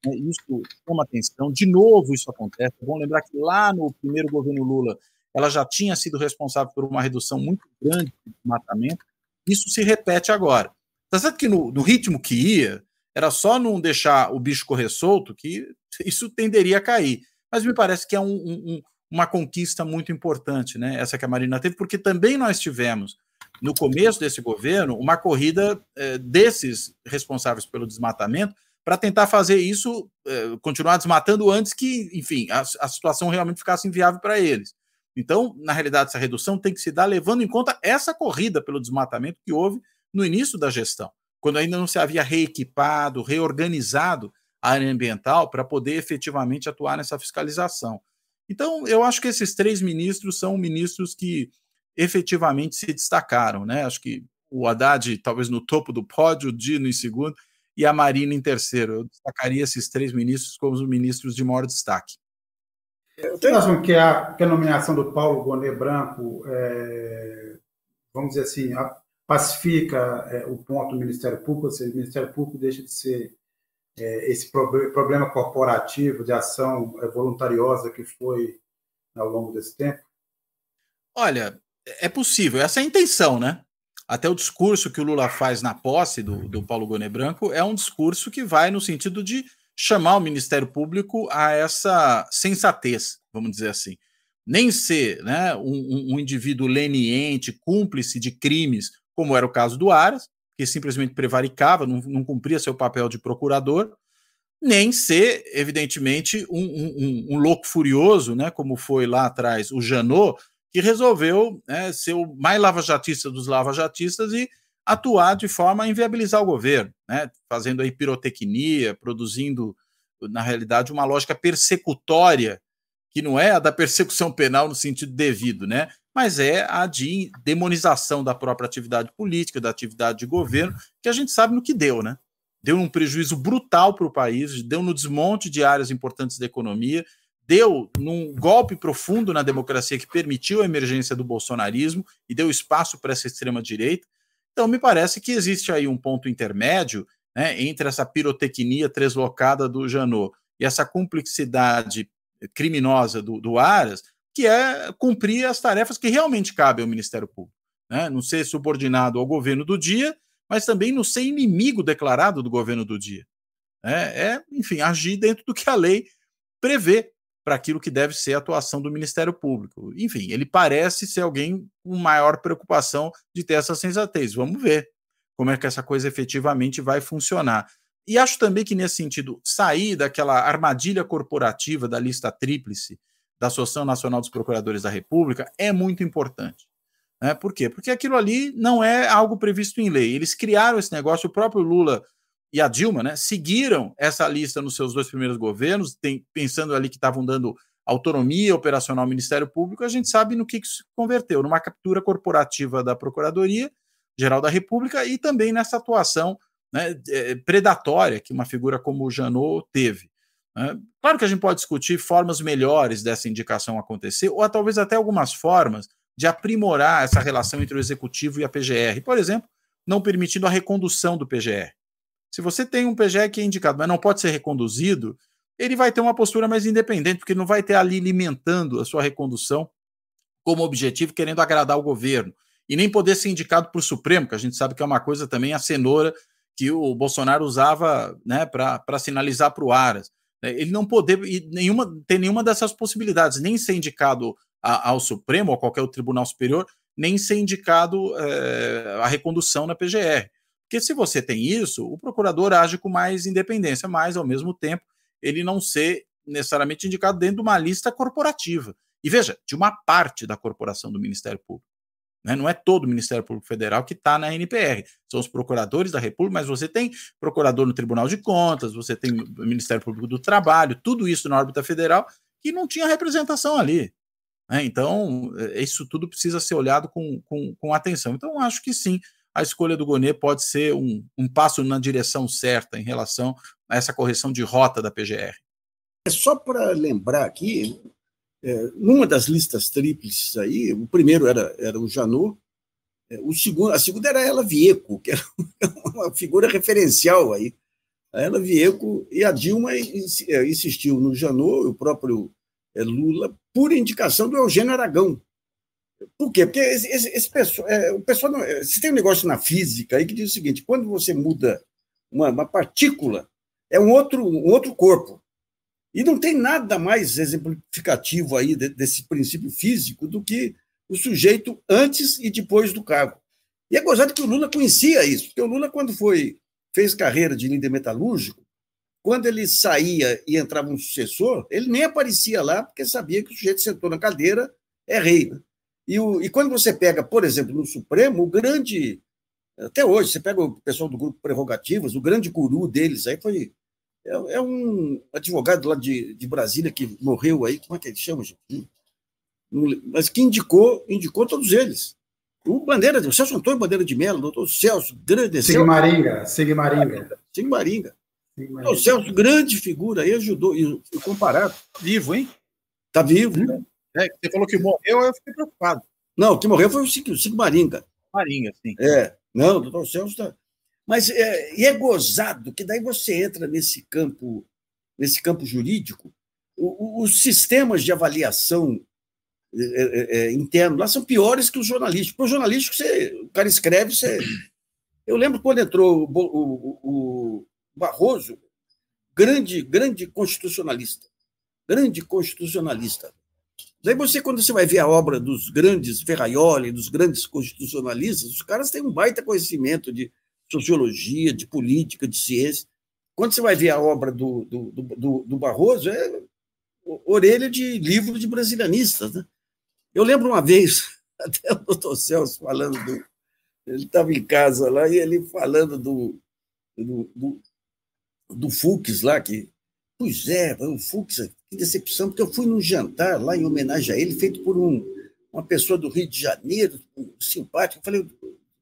Né, isso chama atenção. De novo, isso acontece. É bom lembrar que lá no primeiro governo Lula, ela já tinha sido responsável por uma redução muito grande do desmatamento. Isso se repete agora. Tá certo que no, no, ritmo que ia, era só não deixar o bicho correr solto que [LAUGHS] isso tenderia a cair. Mas me parece que é um, um, uma conquista muito importante, né? Essa que a Marina teve, porque também nós tivemos, no começo desse governo, uma corrida é, desses responsáveis pelo desmatamento para tentar fazer isso, é, continuar desmatando antes que, enfim, a, a situação realmente ficasse inviável para eles. Então, na realidade, essa redução tem que se dar levando em conta essa corrida pelo desmatamento que houve no início da gestão, quando ainda não se havia reequipado, reorganizado a área ambiental para poder efetivamente atuar nessa fiscalização. Então, eu acho que esses três ministros são ministros que efetivamente se destacaram, né? Acho que o Haddad, talvez no topo do pódio, o Dino em segundo e a Marina em terceiro. Eu destacaria esses três ministros como os ministros de maior destaque. Vocês acham que a, que a nomeação do Paulo Bonet Branco, é, vamos dizer assim, pacifica é, o ponto do Ministério Público, ou seja, o Ministério Público deixa de ser é, esse pro problema corporativo de ação é, voluntariosa que foi ao longo desse tempo? Olha, é possível, essa é a intenção, né? até o discurso que o Lula faz na posse do, do Paulo Goné Branco é um discurso que vai no sentido de chamar o Ministério Público a essa sensatez, vamos dizer assim. Nem ser né, um, um indivíduo leniente, cúmplice de crimes, como era o caso do Aras, que simplesmente prevaricava, não, não cumpria seu papel de procurador, nem ser, evidentemente, um, um, um, louco furioso, né, como foi lá atrás o Janot, que resolveu né, ser o mais lava-jatista dos lava-jatistas e atuar de forma a inviabilizar o governo, né, fazendo aí pirotecnia, produzindo, na realidade, uma lógica persecutória, que não é a da persecução penal no sentido devido, né, mas é a de demonização da própria atividade política, da atividade de governo, que a gente sabe no que deu, né? Deu um prejuízo brutal para o país, deu no desmonte de áreas importantes da economia, deu num golpe profundo na democracia que permitiu a emergência do bolsonarismo e deu espaço para essa extrema-direita. Então, me parece que existe aí um ponto intermédio né, entre essa pirotecnia translocada do Janot e essa complexidade criminosa do, do Aras, que é cumprir as tarefas que realmente cabem ao Ministério Público. Né? Não ser subordinado ao governo do dia, mas também não ser inimigo declarado do governo do dia. É, é enfim, agir dentro do que a lei prevê para aquilo que deve ser a atuação do Ministério Público. Enfim, ele parece ser alguém com maior preocupação de ter essa sensatez. Vamos ver como é que essa coisa efetivamente vai funcionar. E acho também que, nesse sentido, sair daquela armadilha corporativa da lista tríplice da Associação Nacional dos Procuradores da República é muito importante. Né? Por quê? Porque aquilo ali não é algo previsto em lei. Eles criaram esse negócio, o próprio Lula e a Dilma, né, seguiram essa lista nos seus dois primeiros governos, tem, pensando ali que estavam dando autonomia operacional ao Ministério Público, a gente sabe no que, que se converteu, numa captura corporativa da Procuradoria Geral da República e também nessa atuação né, é, predatória que uma figura como o Janot teve. Né. Claro que a gente pode discutir formas melhores dessa indicação acontecer, ou talvez até algumas formas de aprimorar essa relação entre o executivo e a PGR. Por exemplo, não permitindo a recondução do PGR. Se você tem um PGE que é indicado, mas não pode ser reconduzido, ele vai ter uma postura mais independente, porque não vai ter ali alimentando a sua recondução como objetivo, querendo agradar o governo. E nem poder ser indicado para o Supremo, que a gente sabe que é uma coisa também a cenoura que o Bolsonaro usava né, para sinalizar para o Aras. Ele não poder nenhuma, ter nenhuma dessas possibilidades, nem ser indicado a, ao Supremo ou qualquer tribunal superior, nem ser indicado é, a recondução na PGR. Porque se você tem isso, o procurador age com mais independência, mas ao mesmo tempo ele não ser necessariamente indicado dentro de uma lista corporativa. E veja, de uma parte da corporação do Ministério Público. Né? Não é todo o Ministério Público Federal que está na NPR. São os procuradores da República, mas você tem procurador no Tribunal de Contas, você tem o Ministério Público do Trabalho, tudo isso na órbita federal, que não tinha representação ali. Né? Então, é, isso tudo precisa ser olhado com, com, com atenção. Então, acho que sim, a escolha do Gonê pode ser um, um passo na direção certa em relação a essa correção de rota da PGR. É só para lembrar aqui, é, numa das listas tríplices aí, o primeiro era, era o Janot, é, o segundo, a segunda era ela Vieco, que era [LAUGHS] uma figura referencial aí. A ela Vieco e a Dilma é, insistiu no Janot, o próprio é, Lula, por indicação do Eugênio Aragão, por quê? Porque esse, esse, esse pessoal, é, o pessoal não, é, se tem um negócio na física aí que diz o seguinte: quando você muda uma, uma partícula, é um outro, um outro corpo. E não tem nada mais exemplificativo aí de, desse princípio físico do que o sujeito antes e depois do cargo. E é gozado que o Lula conhecia isso, porque o Lula, quando foi fez carreira de líder metalúrgico, quando ele saía e entrava um sucessor, ele nem aparecia lá, porque sabia que o sujeito sentou na cadeira, é rei. Né? E, o, e quando você pega, por exemplo, no Supremo, o grande. Até hoje, você pega o pessoal do grupo Prerrogativas, o grande guru deles aí foi. É, é um advogado lá de, de Brasília que morreu aí, como é que ele chama, gente? Mas que indicou, indicou todos eles. O Bandeira, o Celso Antônio Bandeira de Mello, doutor Celso, grande. Sigmaringa, Sigmaringa. Sigmaringa. O Celso, grande figura, aí ajudou, e, e comparado. Vivo, hein? Está vivo, hum. né? É, você falou que morreu, eu fiquei preocupado. Não, o que morreu foi o Cico, Cico Maringa. Maringa, sim. É, não, o doutor Celso está. Mas é, e é gozado que daí você entra nesse campo, nesse campo jurídico, os sistemas de avaliação é, é, interno lá são piores que os jornalísticos. Para o jornalístico, você, o cara escreve, você. [COUGHS] Eu lembro quando entrou o, o, o Barroso, grande, grande constitucionalista. Grande constitucionalista. Daí você, quando você vai ver a obra dos grandes Ferraioli, dos grandes constitucionalistas, os caras têm um baita conhecimento de sociologia, de política, de ciência. Quando você vai ver a obra do, do, do, do Barroso, é orelha de livro de brasilianistas. Né? Eu lembro uma vez, [LAUGHS] até o doutor Celso falando do. Ele estava em casa lá e ele falando do, do, do, do Fux lá, que. Pois é, o Fux, que decepção, porque eu fui num jantar lá em homenagem a ele, feito por um, uma pessoa do Rio de Janeiro, simpático. Eu falei,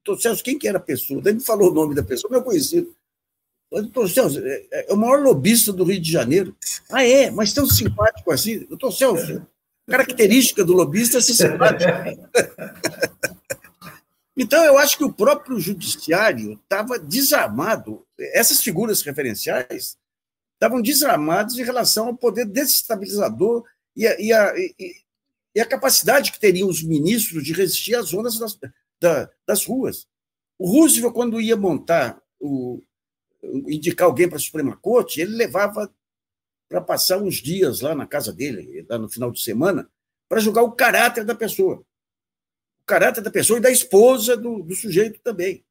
doutor Celso, quem que era a pessoa? Ele falou o nome da pessoa, meu conhecido. Doutor Celso, é, é o maior lobista do Rio de Janeiro. Ah, é? Mas tão simpático assim. Doutor Celso, característica do lobista é ser simpático. [LAUGHS] Então, eu acho que o próprio judiciário estava desarmado. Essas figuras referenciais estavam desarmadas em relação ao poder desestabilizador e a, e a, e, e a capacidade que teriam os ministros de resistir às ondas das, da, das ruas. O Roosevelt, quando ia montar, o, indicar alguém para a Suprema Corte, ele levava para passar uns dias lá na casa dele, lá no final de semana, para julgar o caráter da pessoa. O caráter da pessoa e da esposa do, do sujeito também.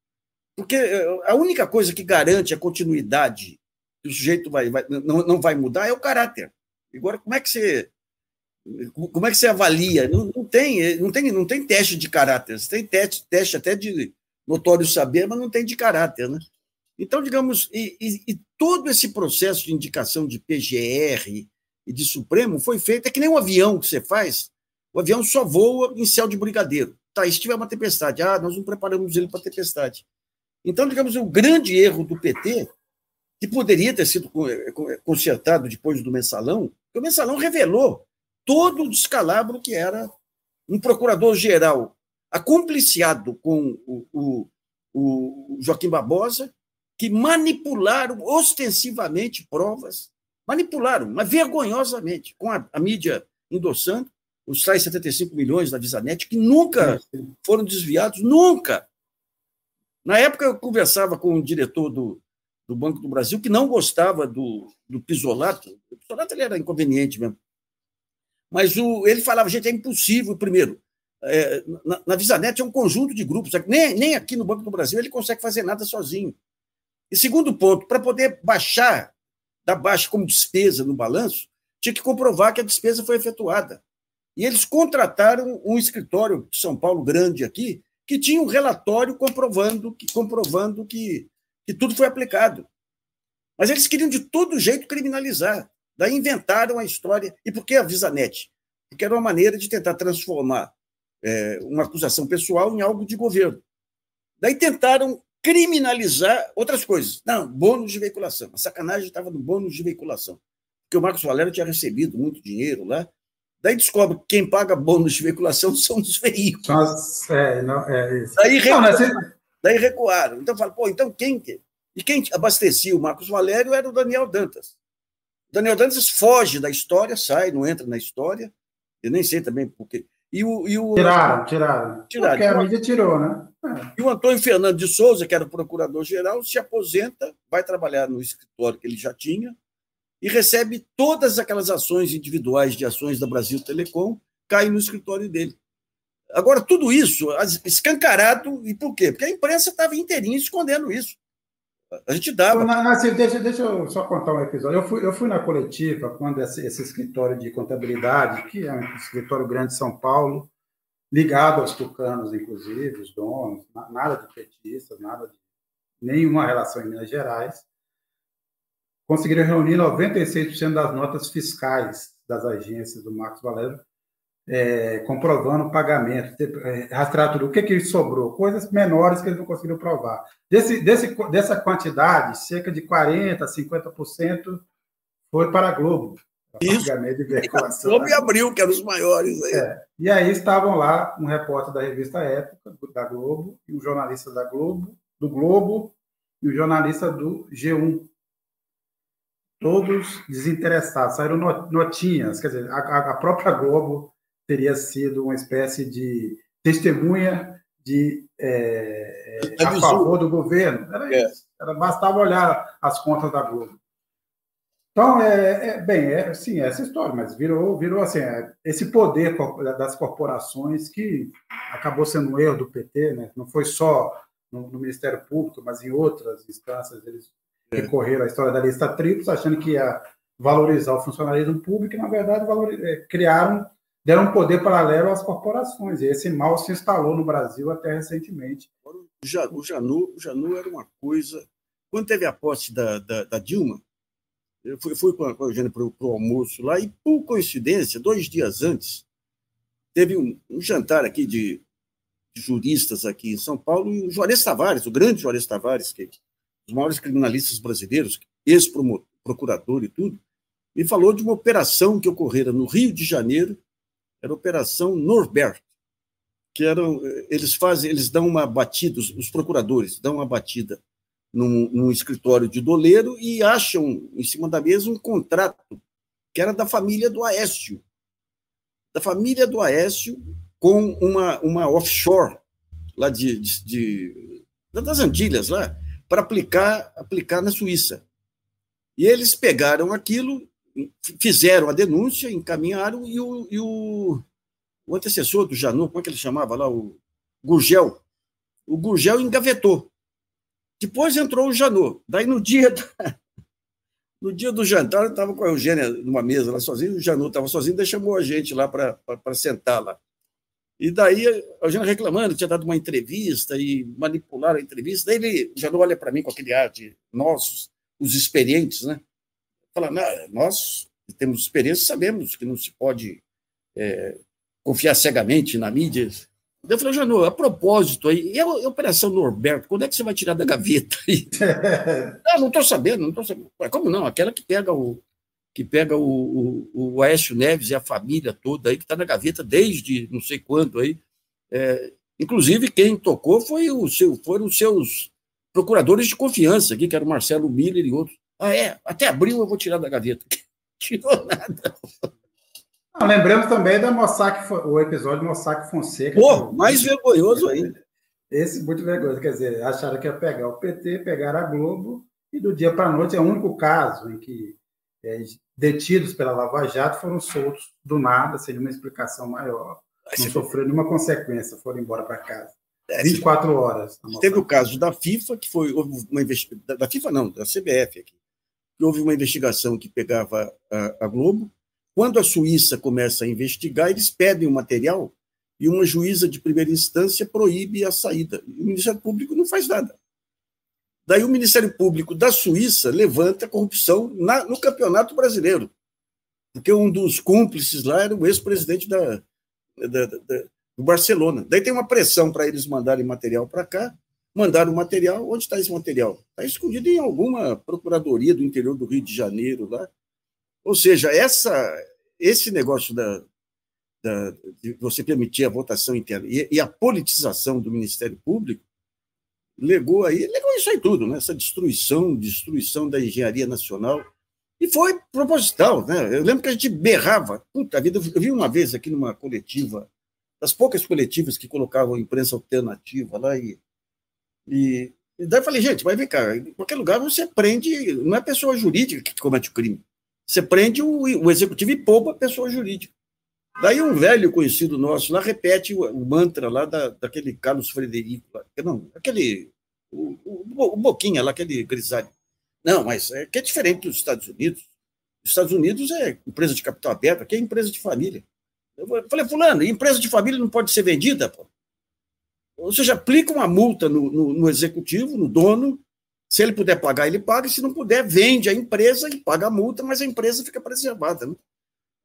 Porque eh, a única coisa que garante a continuidade que o sujeito vai, vai, não, não vai mudar é o caráter. Agora, como é que você como é que você avalia? Não, não, tem, não, tem, não tem teste de caráter. Você tem teste, teste até de notório saber, mas não tem de caráter. Né? Então, digamos, e, e, e, todo esse processo de indicação de PGR e de Supremo foi feito, é que nem um avião que você faz, o avião só voa em céu de brigadeiro. Tá, e se tiver uma tempestade, ah, nós não preparamos ele para tempestade. Então, digamos, o grande erro do PT, que poderia ter sido consertado depois do mensalão, que o mensalão revelou todo o descalabro que era um procurador-geral acompliciado com o, o, o Joaquim Barbosa, que manipularam ostensivamente provas, manipularam, mas vergonhosamente, com a, a mídia endossando os tais 75 milhões da Visanet, que nunca foram desviados, nunca. Na época, eu conversava com o diretor do, do Banco do Brasil, que não gostava do, do pisolato. O pisolato ele era inconveniente mesmo. Mas o, ele falava, gente, é impossível, primeiro, é, na, na Visanet é um conjunto de grupos, nem, nem aqui no Banco do Brasil ele consegue fazer nada sozinho. E segundo ponto, para poder baixar, dar baixa como despesa no balanço, tinha que comprovar que a despesa foi efetuada. E eles contrataram um escritório de São Paulo grande aqui, que tinha um relatório comprovando que, comprovando que, que tudo foi aplicado. Mas eles queriam de todo jeito criminalizar. Daí inventaram a história. E por que a Visanet? Porque era uma maneira de tentar transformar é, uma acusação pessoal em algo de governo. Daí tentaram criminalizar outras coisas. Não, bônus de veiculação. A sacanagem estava no bônus de veiculação. Porque o Marcos Valério tinha recebido muito dinheiro lá. Daí descobre que quem paga bônus de veiculação [LAUGHS] são os veículos. Nossa, é, não, é isso. Daí, recuaram, não, daí recuaram. Então fala, pô, então quem. E quem abastecia o Marcos Valério era o Daniel Dantas. Daniel Dantas foge da história, sai, não entra na história. Eu nem sei também porque. E o, e o, tiraram, tiraram. tiraram. Porque a mídia tirou, né? É. E o Antônio Fernando de Souza, que era o procurador-geral, se aposenta, vai trabalhar no escritório que ele já tinha e recebe todas aquelas ações individuais de ações da Brasil Telecom, caem no escritório dele. Agora, tudo isso escancarado, e por quê? Porque a imprensa estava inteirinha escondendo isso. A gente dava. Nasci, deixa, deixa eu só contar um episódio. Eu fui, eu fui na coletiva quando esse, esse escritório de contabilidade, que é um escritório grande de São Paulo, ligado aos tucanos, inclusive, os donos, nada de petistas, nada de nenhuma relação em Minas Gerais, conseguiram reunir 96% das notas fiscais das agências do Marcos Valério é, comprovando o pagamento, é, rastrear tudo. O que, que sobrou? Coisas menores que eles não conseguiram provar. Desse, desse, dessa quantidade, cerca de 40%, 50% foi para a Globo. Isso. De Globo e Abril, que eram os maiores. Aí. É. E aí estavam lá um repórter da revista Época, da Globo, e um jornalista da Globo, do Globo, e um jornalista do G1. Todos desinteressados, saíram notinhas, quer dizer, a, a própria Globo teria sido uma espécie de testemunha de é, é a favor do governo. Era é. isso. Era, bastava olhar as contas da Globo. Então, é, é, bem, é, sim, é essa história, mas virou, virou assim, é, esse poder das corporações que acabou sendo um erro do PT, né? não foi só no, no Ministério Público, mas em outras instâncias, eles é. recorreram à história da lista tríplice, achando que ia valorizar o funcionalismo público, e, na verdade, é, criaram, deram poder paralelo às corporações, e esse mal se instalou no Brasil até recentemente. O Janu, o Janu era uma coisa... Quando teve a posse da, da, da Dilma, eu fui, fui com a Eugênia para o almoço lá, e, por coincidência, dois dias antes, teve um, um jantar aqui de, de, juristas aqui em São Paulo, e o Juarez Tavares, o grande Juarez Tavares, que é um dos maiores criminalistas brasileiros, ex-procurador e tudo, me falou de uma operação que ocorrera no Rio de Janeiro, era a Operação Norberto, que eram, eles fazem, eles dão uma batida, os, os procuradores dão uma batida num, num, escritório de doleiro e acham em cima da mesa um contrato que era da família do Aécio, da família do Aécio com uma, uma offshore lá de, de, de das Antilhas lá para aplicar aplicar na Suíça. E eles pegaram aquilo, fizeram a denúncia, encaminharam e o, e o, o antecessor do Janot, como é que ele chamava lá, o Gurgel, o Gurgel engavetou depois entrou o Janot. Daí, no dia, no dia do jantar, eu estava com a Eugênia numa mesa lá sozinho, o Janot estava sozinho, daí chamou a gente lá para sentar lá. E daí a Eugênia reclamando, tinha dado uma entrevista e manipularam a entrevista. Daí ele, o olha para mim com aquele ar de nós, os experientes, né? Fala, nós temos experiência, sabemos que não se pode é, confiar cegamente na mídia. Eu falei, Janô, a propósito aí, e a, Operação Norberto, quando é que você vai tirar da gaveta aí? [LAUGHS] não, não estou sabendo, não estou sabendo. Como não? Aquela que pega o que pega o, o, o Aécio Neves e a família toda aí, que está na gaveta desde não sei quando aí. É, inclusive, quem tocou foi o seu, foram os seus procuradores de confiança aqui, que era o Marcelo Miller e outros. Ah, é, até abril eu vou tirar da gaveta. [LAUGHS] Tirou nada. Não, lembramos também da Mossack, o episódio Mossack Fonseca. Pô, mais vergonhoso ainda. Esse muito vergonhoso, quer dizer, acharam que ia pegar o PT, pegar a Globo, e do dia para a noite é o único caso em que é, detidos pela Lava Jato foram soltos do nada, sem nenhuma explicação maior, não sofreram nenhuma consequência, foram embora para casa. 24 é, horas. Teve o caso da FIFA, que foi uma investigação. Da FIFA, não, da CBF aqui. Houve uma investigação que pegava a, a Globo, quando a Suíça começa a investigar, eles pedem o material e uma juíza de primeira instância proíbe a saída. O Ministério Público não faz nada. Daí o Ministério Público da Suíça levanta a corrupção na, no Campeonato Brasileiro, porque um dos cúmplices lá era o ex-presidente da, da, da, do Barcelona. Daí tem uma pressão para eles mandarem material para cá. Mandaram material. Onde está esse material? Está escondido em alguma procuradoria do interior do Rio de Janeiro lá. Ou seja, essa, esse negócio da, da, de você permitir a votação interna e, e, a politização do Ministério Público legou aí, legou isso aí tudo, né? essa destruição, destruição da engenharia nacional. E foi proposital, né? Eu lembro que a gente berrava, puta vida, eu vi uma vez aqui numa coletiva, das poucas coletivas que colocavam imprensa alternativa lá, e, e, e daí eu falei, gente, mas vem cá, em qualquer lugar você prende, não é pessoa jurídica que comete o crime. Você prende o, o executivo e poupa a pessoa jurídica. Daí um velho conhecido nosso lá repete o, o mantra lá da, daquele Carlos Frederico, lá, não, aquele, o, o, o Boquinha lá, aquele grisalho. Não, mas é que é diferente dos Estados Unidos. Os Estados Unidos é empresa de capital aberto, aqui é empresa de família. Eu falei, fulano, empresa de família não pode ser vendida, pô. Ou seja, aplica uma multa no, no, no executivo, no dono, se ele puder pagar, ele paga, se não puder, vende a empresa e paga a multa, mas a empresa fica preservada. Né?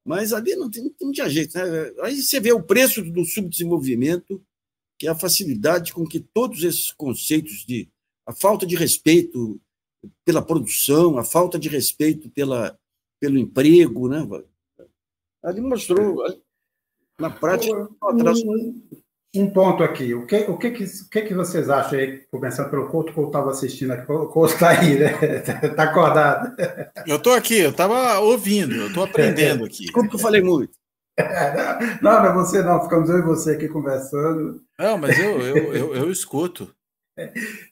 Mas ali não, tem, não tinha jeito. Né? Aí você vê o preço do subdesenvolvimento, que é a facilidade com que todos esses conceitos de a falta de respeito pela produção, a falta de respeito pela, pelo emprego, né? Ali mostrou, na prática, um ponto aqui. O que, o que, que, o que, que vocês acham aí, começando pelo Couto, que eu estava assistindo aqui, o Couto está aí, né? Está [LAUGHS] acordado. Eu estou aqui, eu estava ouvindo, eu estou aprendendo aqui. Como que eu falei muito? [LAUGHS] não, não é você não, ficamos eu e você aqui conversando. Não, mas eu, eu, eu, eu escuto.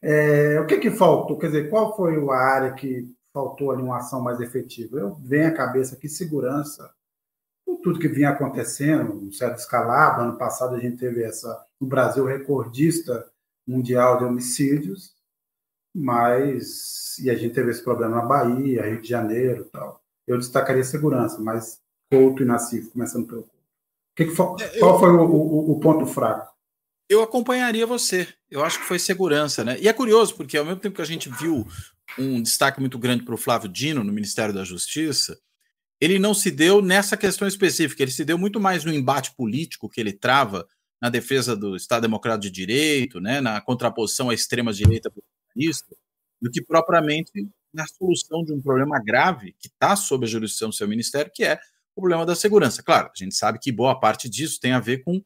É, o que, que faltou? Quer dizer, qual foi a área que faltou ali uma ação mais efetiva? Eu venho à cabeça aqui segurança, com tudo que vinha acontecendo, um certo escalado. Ano passado a gente teve essa, no Brasil, recordista mundial de homicídios, mas e a gente teve esse problema na Bahia, Rio de Janeiro, tal. Eu destacaria segurança, mas Couto e Nassif, começando pelo Couto. Que que foi, é, qual foi o, o, o ponto fraco? eu acompanharia você. Eu acho que foi segurança, né? E é curioso, porque ao mesmo tempo que a gente viu um destaque muito grande para o Flávio Dino no Ministério da Justiça, ele não se deu nessa questão específica, ele se deu muito mais no embate político que ele trava na defesa do Estado Democrático de Direito, né, na contraposição à extrema-direita do que propriamente na solução de um problema grave que está sob a jurisdição do seu ministério, que é o problema da segurança. Claro, a gente sabe que boa parte disso tem a ver com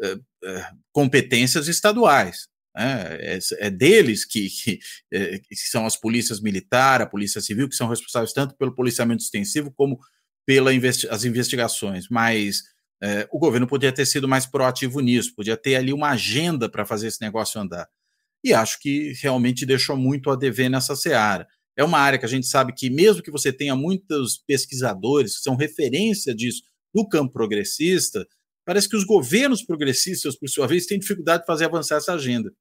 é, é, competências estaduais. Né? É, é, deles que, que, é, que, são as polícias militar, a polícia civil, que são responsáveis tanto pelo policiamento extensivo como pelas investi investigações. Mas é, o governo podia ter sido mais proativo nisso, podia ter ali uma agenda para fazer esse negócio andar. E acho que realmente deixou muito a dever nessa seara. É uma área que a gente sabe que, mesmo que você tenha muitos pesquisadores que são referência disso do campo progressista, parece que os governos progressistas, por sua vez, têm dificuldade de fazer avançar essa agenda.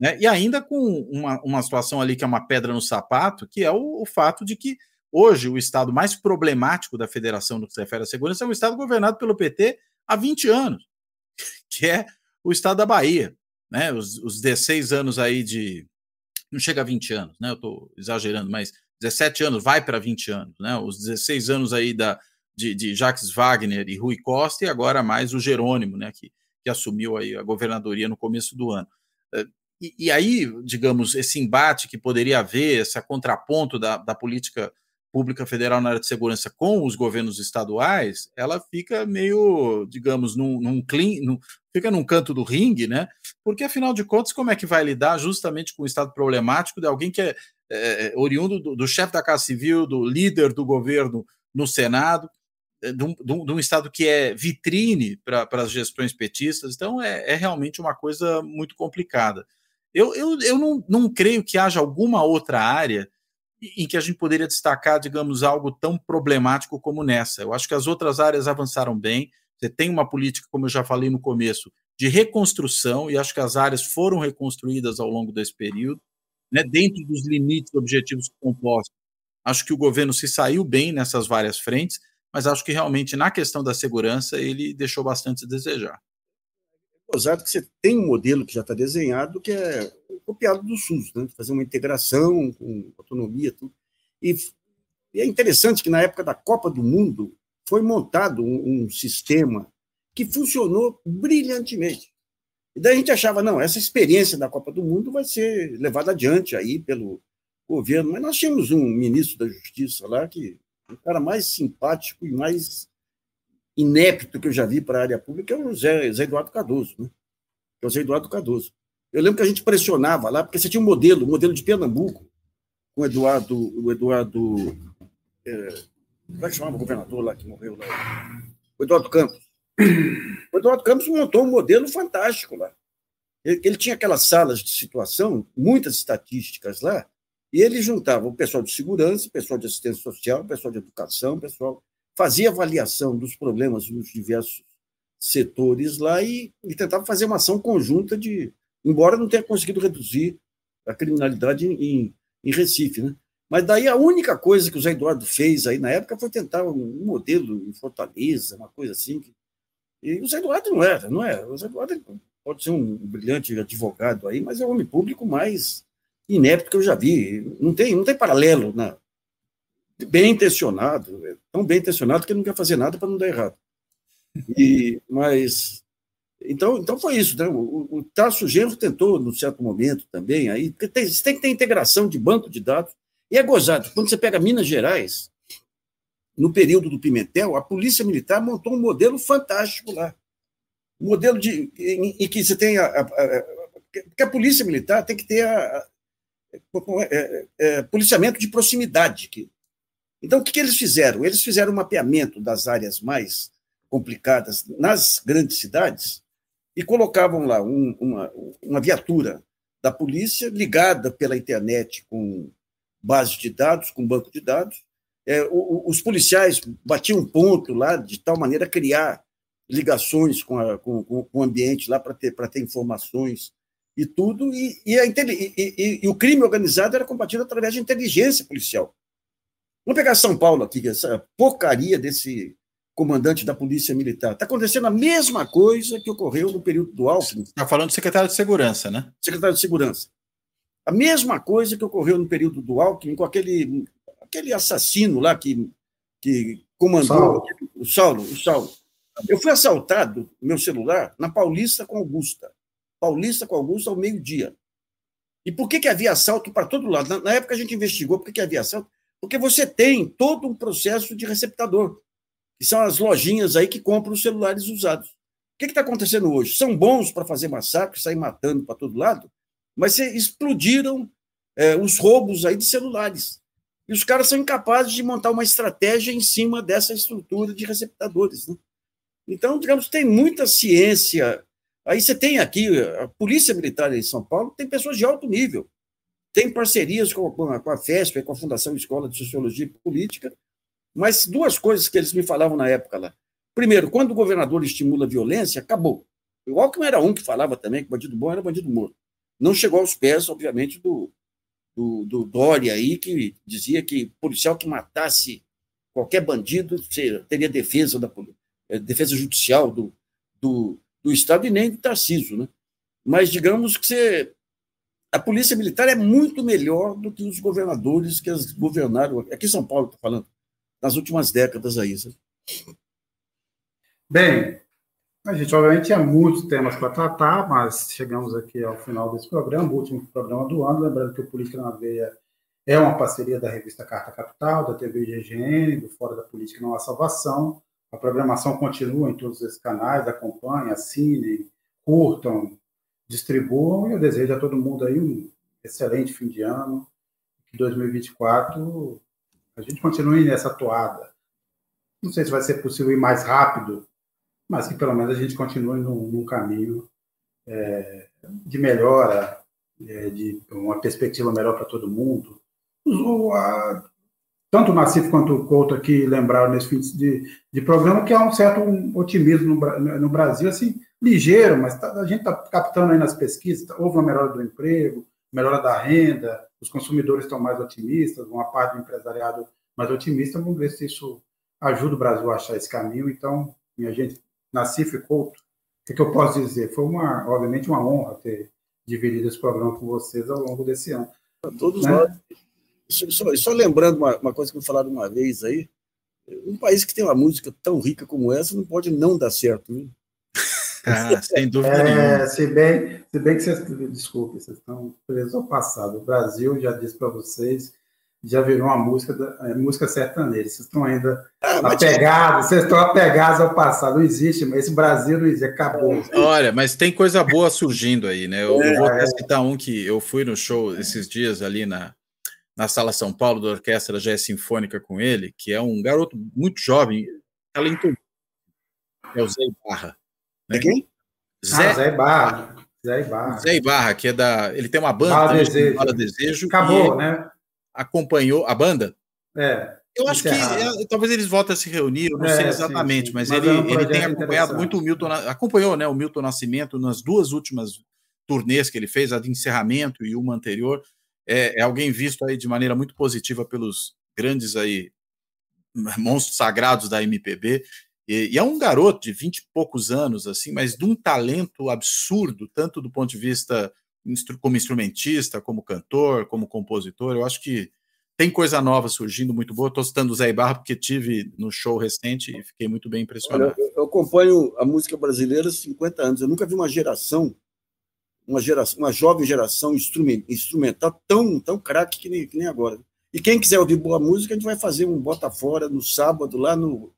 Né? E ainda com uma, uma situação ali que é uma pedra no sapato, que é o, o fato de que hoje o estado mais problemático da federação no que se refere à segurança é um estado governado pelo PT há 20 anos, que é o estado da Bahia. Né? Os, os 16 anos aí de. Não chega a 20 anos, né? Eu estou exagerando, mas 17 anos vai para 20 anos, né? Os 16 anos aí da, de, de Jacques Wagner e Rui Costa, e agora mais o Jerônimo, né, que, que assumiu aí a governadoria no começo do ano. E, e, aí, digamos, esse embate que poderia haver, esse contraponto da, da política pública federal na área de segurança com os governos estaduais, ela fica meio, digamos, num, num, clean, num, fica num canto do ringue, né? Porque afinal de contas, como é que vai lidar justamente com o estado problemático de alguém que é, é oriundo do, do chefe da Casa Civil, do líder do governo no Senado, de um, de um, Estado que é vitrine para as gestões petistas, então é, é, realmente uma coisa muito complicada. Eu, eu, eu não, não creio que haja alguma outra área em que a gente poderia destacar, digamos, algo tão problemático como nessa. Eu acho que as outras áreas avançaram bem. Você tem uma política, como eu já falei no começo, de reconstrução, e acho que as áreas foram reconstruídas ao longo desse período, né, dentro dos limites objetivos compostos. Acho que o governo se saiu bem nessas várias frentes mas acho que realmente na questão da segurança ele deixou bastante a desejar. Gozado que você tem um modelo que já está desenhado que é copiado do SUS, né? fazer uma integração com autonomia, tudo. E, e, é interessante que na época da Copa do Mundo foi montado um, um sistema que funcionou brilhantemente. E daí a gente achava, não, essa experiência da Copa do Mundo vai ser levada adiante aí pelo governo. Mas nós tínhamos um ministro da Justiça lá que o cara mais simpático e mais inepto que eu já vi para a área pública é o Zé, Zé Eduardo Cardoso, né? É o Zé Eduardo Cardoso. Eu lembro que a gente pressionava lá, porque você tinha um modelo, um modelo de Pernambuco, com o Eduardo, o Eduardo, é, como é que chamava o governador lá que morreu lá? O Eduardo Campos. O Eduardo Campos montou um modelo fantástico lá. Ele, ele tinha aquelas salas de situação, muitas estatísticas lá, e ele juntava o pessoal de segurança, o pessoal de assistência social, o pessoal de educação, o pessoal fazia avaliação dos problemas nos diversos setores lá e, e tentava fazer uma ação conjunta de, embora não tenha conseguido reduzir a criminalidade em, em Recife, né? Mas daí a única coisa que o Zé Eduardo fez aí na época foi tentar um modelo em Fortaleza, uma coisa assim. E o Zé Eduardo não era, não é? O Zé Eduardo pode ser um brilhante advogado aí, mas é o homem público mais inepto que eu já vi. Não tem, não tem paralelo. Né? Bem intencionado, é tão bem intencionado que ele não quer fazer nada para não dar errado. E, mas então, então foi isso. Né? O, o Tasso Genro tentou, num certo momento também, aí, tem, você tem que ter integração de banco de dados. E é gozado. Quando você pega Minas Gerais, no período do Pimentel, a Polícia Militar montou um modelo fantástico lá. Um modelo de, em, em que você tem a, a, a, porque a Polícia Militar tem que ter a, é, é, é, policiamento de proximidade. Então, o que, que eles fizeram? Eles fizeram um mapeamento das áreas mais complicadas nas grandes cidades e colocavam lá um, uma, uma viatura da polícia ligada pela internet com base de dados, com banco de dados. É, o, os policiais batiam ponto lá de tal maneira criar ligações com, a, com, com o ambiente lá para ter, ter informações e tudo, e, e, a, e, e, o crime organizado era combatido através de inteligência policial. Vamos pegar São Paulo aqui, essa porcaria desse comandante da Polícia Militar. Está acontecendo a mesma coisa que ocorreu no período do Alckmin. Está falando do secretário de Segurança, né? Secretário de Segurança. A mesma coisa que ocorreu no período do Alckmin com aquele, aquele assassino lá que, que comandou Saulo. o Saulo. O Saulo. Eu fui assaltado, meu celular, na Paulista com Augusta. Paulista com Augusta ao meio-dia. E por que, que havia assalto para todo lado? Na, na, época a gente investigou por que, que havia assalto. Porque você tem todo um processo de receptador que são as lojinhas aí que compram os celulares usados. O que está acontecendo hoje? São bons para fazer massacre, sair matando para todo lado, mas explodiram é, os roubos aí de celulares. E os caras são incapazes de montar uma estratégia em cima dessa estrutura de receptadores. Né? Então, digamos, tem muita ciência. Aí você tem aqui, a Polícia Militar em São Paulo tem pessoas de alto nível. Tem parcerias com a, com a FESP, com a Fundação Escola de Sociologia e Política, mas duas coisas que eles me falavam na época lá. Primeiro, quando o governador estimula a violência, acabou. O Alckmin era um que falava também que bandido bom era bandido morto. Não chegou aos pés, obviamente, do, do, do Dória aí, que dizia que policial que matasse qualquer bandido teria defesa da eh, defesa judicial do, do, do Estado e nem do Tarcísio. Né? Mas digamos que você, a polícia militar é muito melhor do que os governadores que as governaram. Aqui em São Paulo, estou falando nas últimas décadas aí. Sabe? Bem, a gente obviamente tinha muitos temas para tratar, mas chegamos aqui ao final desse programa, o último programa do ano, lembrando que o Política na Veia é uma parceria da revista Carta Capital, da TV GGN, do Fora da Política Não Há Salvação. A programação continua em todos esses canais, acompanhem, assinem, curtam, distribuam, e eu desejo a todo mundo aí um excelente fim de ano, que 2024 a gente continue nessa toada. Não sei se vai ser possível ir mais rápido, mas que pelo menos a gente continue num, caminho é, de melhora, é, de uma perspectiva melhor para todo mundo. O, a, tanto o Nassif quanto o Couto aqui lembraram nesse fim de, de programa que há um certo otimismo no, no Brasil, assim, ligeiro, mas tá, a gente está captando aí nas pesquisas, houve uma melhora do emprego, melhora da renda, os consumidores estão mais otimistas, uma parte do empresariado mais otimista. Vamos ver se isso ajuda o Brasil a achar esse caminho. Então, minha gente, Nassif Couto, o que, que, eu posso dizer? Foi, uma, obviamente, uma honra ter dividido esse programa com vocês ao longo desse ano. Todos né? nós. Só, só, lembrando uma, uma, coisa que me falaram uma vez aí, um país que tem uma música tão rica como essa não pode não dar certo. Né? Ah, [LAUGHS] sem dúvida é, nenhuma. Se bem, se bem que vocês, desculpe, vocês estão presos ao passado. O Brasil, já disse para vocês, já virou uma música, da, é, música sertaneja. Vocês estão ainda ah, apegados, vocês estão apegados ao passado. Não existe, mas esse Brasil não existe, acabou. Olha, mas tem coisa boa surgindo aí, né? Eu, é, vou até citar um que eu fui no show esses dias ali na, na Sala São Paulo, da Orquestra Jazz Sinfônica com ele, que é um garoto muito jovem, talentoso. É o Zé Barra. Né? quem? Zé, ah, Zé Barra. Zé Ibarra. Zé Ibarra, que é da. Ele tem uma banda Bala Desejo. Bala Desejo. Acabou, né? Acompanhou a banda? É. Eu acho que é, talvez eles voltem a se reunir, eu não é, sei exatamente, sim, sim. mas, mas, ele, é um ele tem acompanhado muito o Milton, acompanhou né, o Milton Nascimento nas duas últimas turnês que ele fez, a de encerramento e uma anterior. É, é alguém visto aí de maneira muito positiva pelos grandes aí monstros sagrados da MPB. E, e, é um garoto de vinte e poucos anos, assim, mas de um talento absurdo, tanto do ponto de vista instru como instrumentista, como cantor, como compositor. Eu acho que tem coisa nova surgindo muito boa. Estou citando o Zé Ibarra porque tive no show recente e fiquei muito bem impressionado. Olha, eu acompanho a música brasileira há 50 anos. Eu nunca vi uma geração, uma geração, uma jovem geração instrumental tão, tão craque que nem, que nem agora. E quem quiser ouvir boa música, a gente vai fazer um Bota Fora no sábado, lá no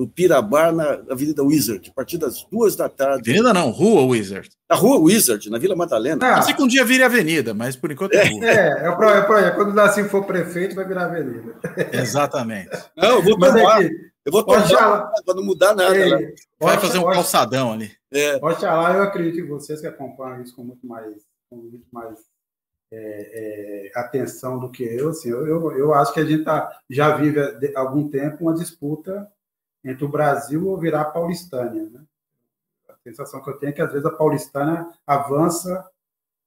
no Pirabá, na Avenida Wizard, a partir das duas da tarde. Avenida não, Rua Wizard. A Rua Wizard, na Vila Madalena. Ah, ser que um dia vire avenida, mas por enquanto é rua. É, é o projeto. Quando o Nassim for prefeito, vai virar avenida. Exatamente. Não, vou mas, aqui, Eu vou torjar para não mudar nada. Ei, Vai fazer um calçadão ali. É. Oxalá, eu acredito que vocês que acompanham isso com muito mais, com muito mais é, é, atenção do que eu, assim, eu, eu, eu acho que a gente tá, já vive há algum tempo uma disputa entre o Brasil ou virar paulistânia. Né? A sensação que eu tenho é que, às vezes, a paulistânia avança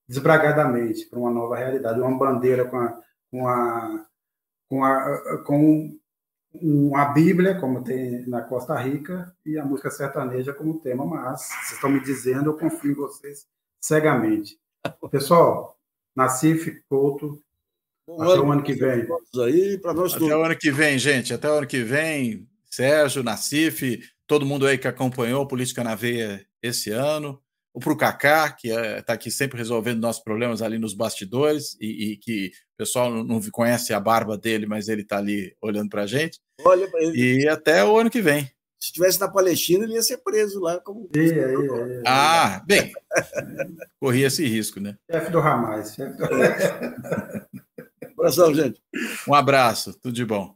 desbragadamente para uma nova realidade, uma bandeira com a, com a, com a, com uma Bíblia, como tem na Costa Rica, e a música sertaneja como tema, mas vocês estão me dizendo, eu confio em vocês cegamente. Pessoal, Nacife, Couto, Bom, até ano, o ano que vem. Aí, nós até o ano que vem, gente, até o ano que vem, Sérgio, Nacife, todo mundo aí que acompanhou Política na Veia esse ano o para o Kaká, que está é, aqui sempre resolvendo nossos problemas ali nos bastidores, e, e que o pessoal não, conhece a barba dele, mas ele está ali olhando para a gente. Olha, ele... E até o ano que vem. Se estivesse na Palestina, ele ia ser preso lá. Como... É, é, ah, bem, [LAUGHS] corria esse risco, né? Chefe do Hamas. Chefe do... abração, gente. Um abraço, tudo de bom.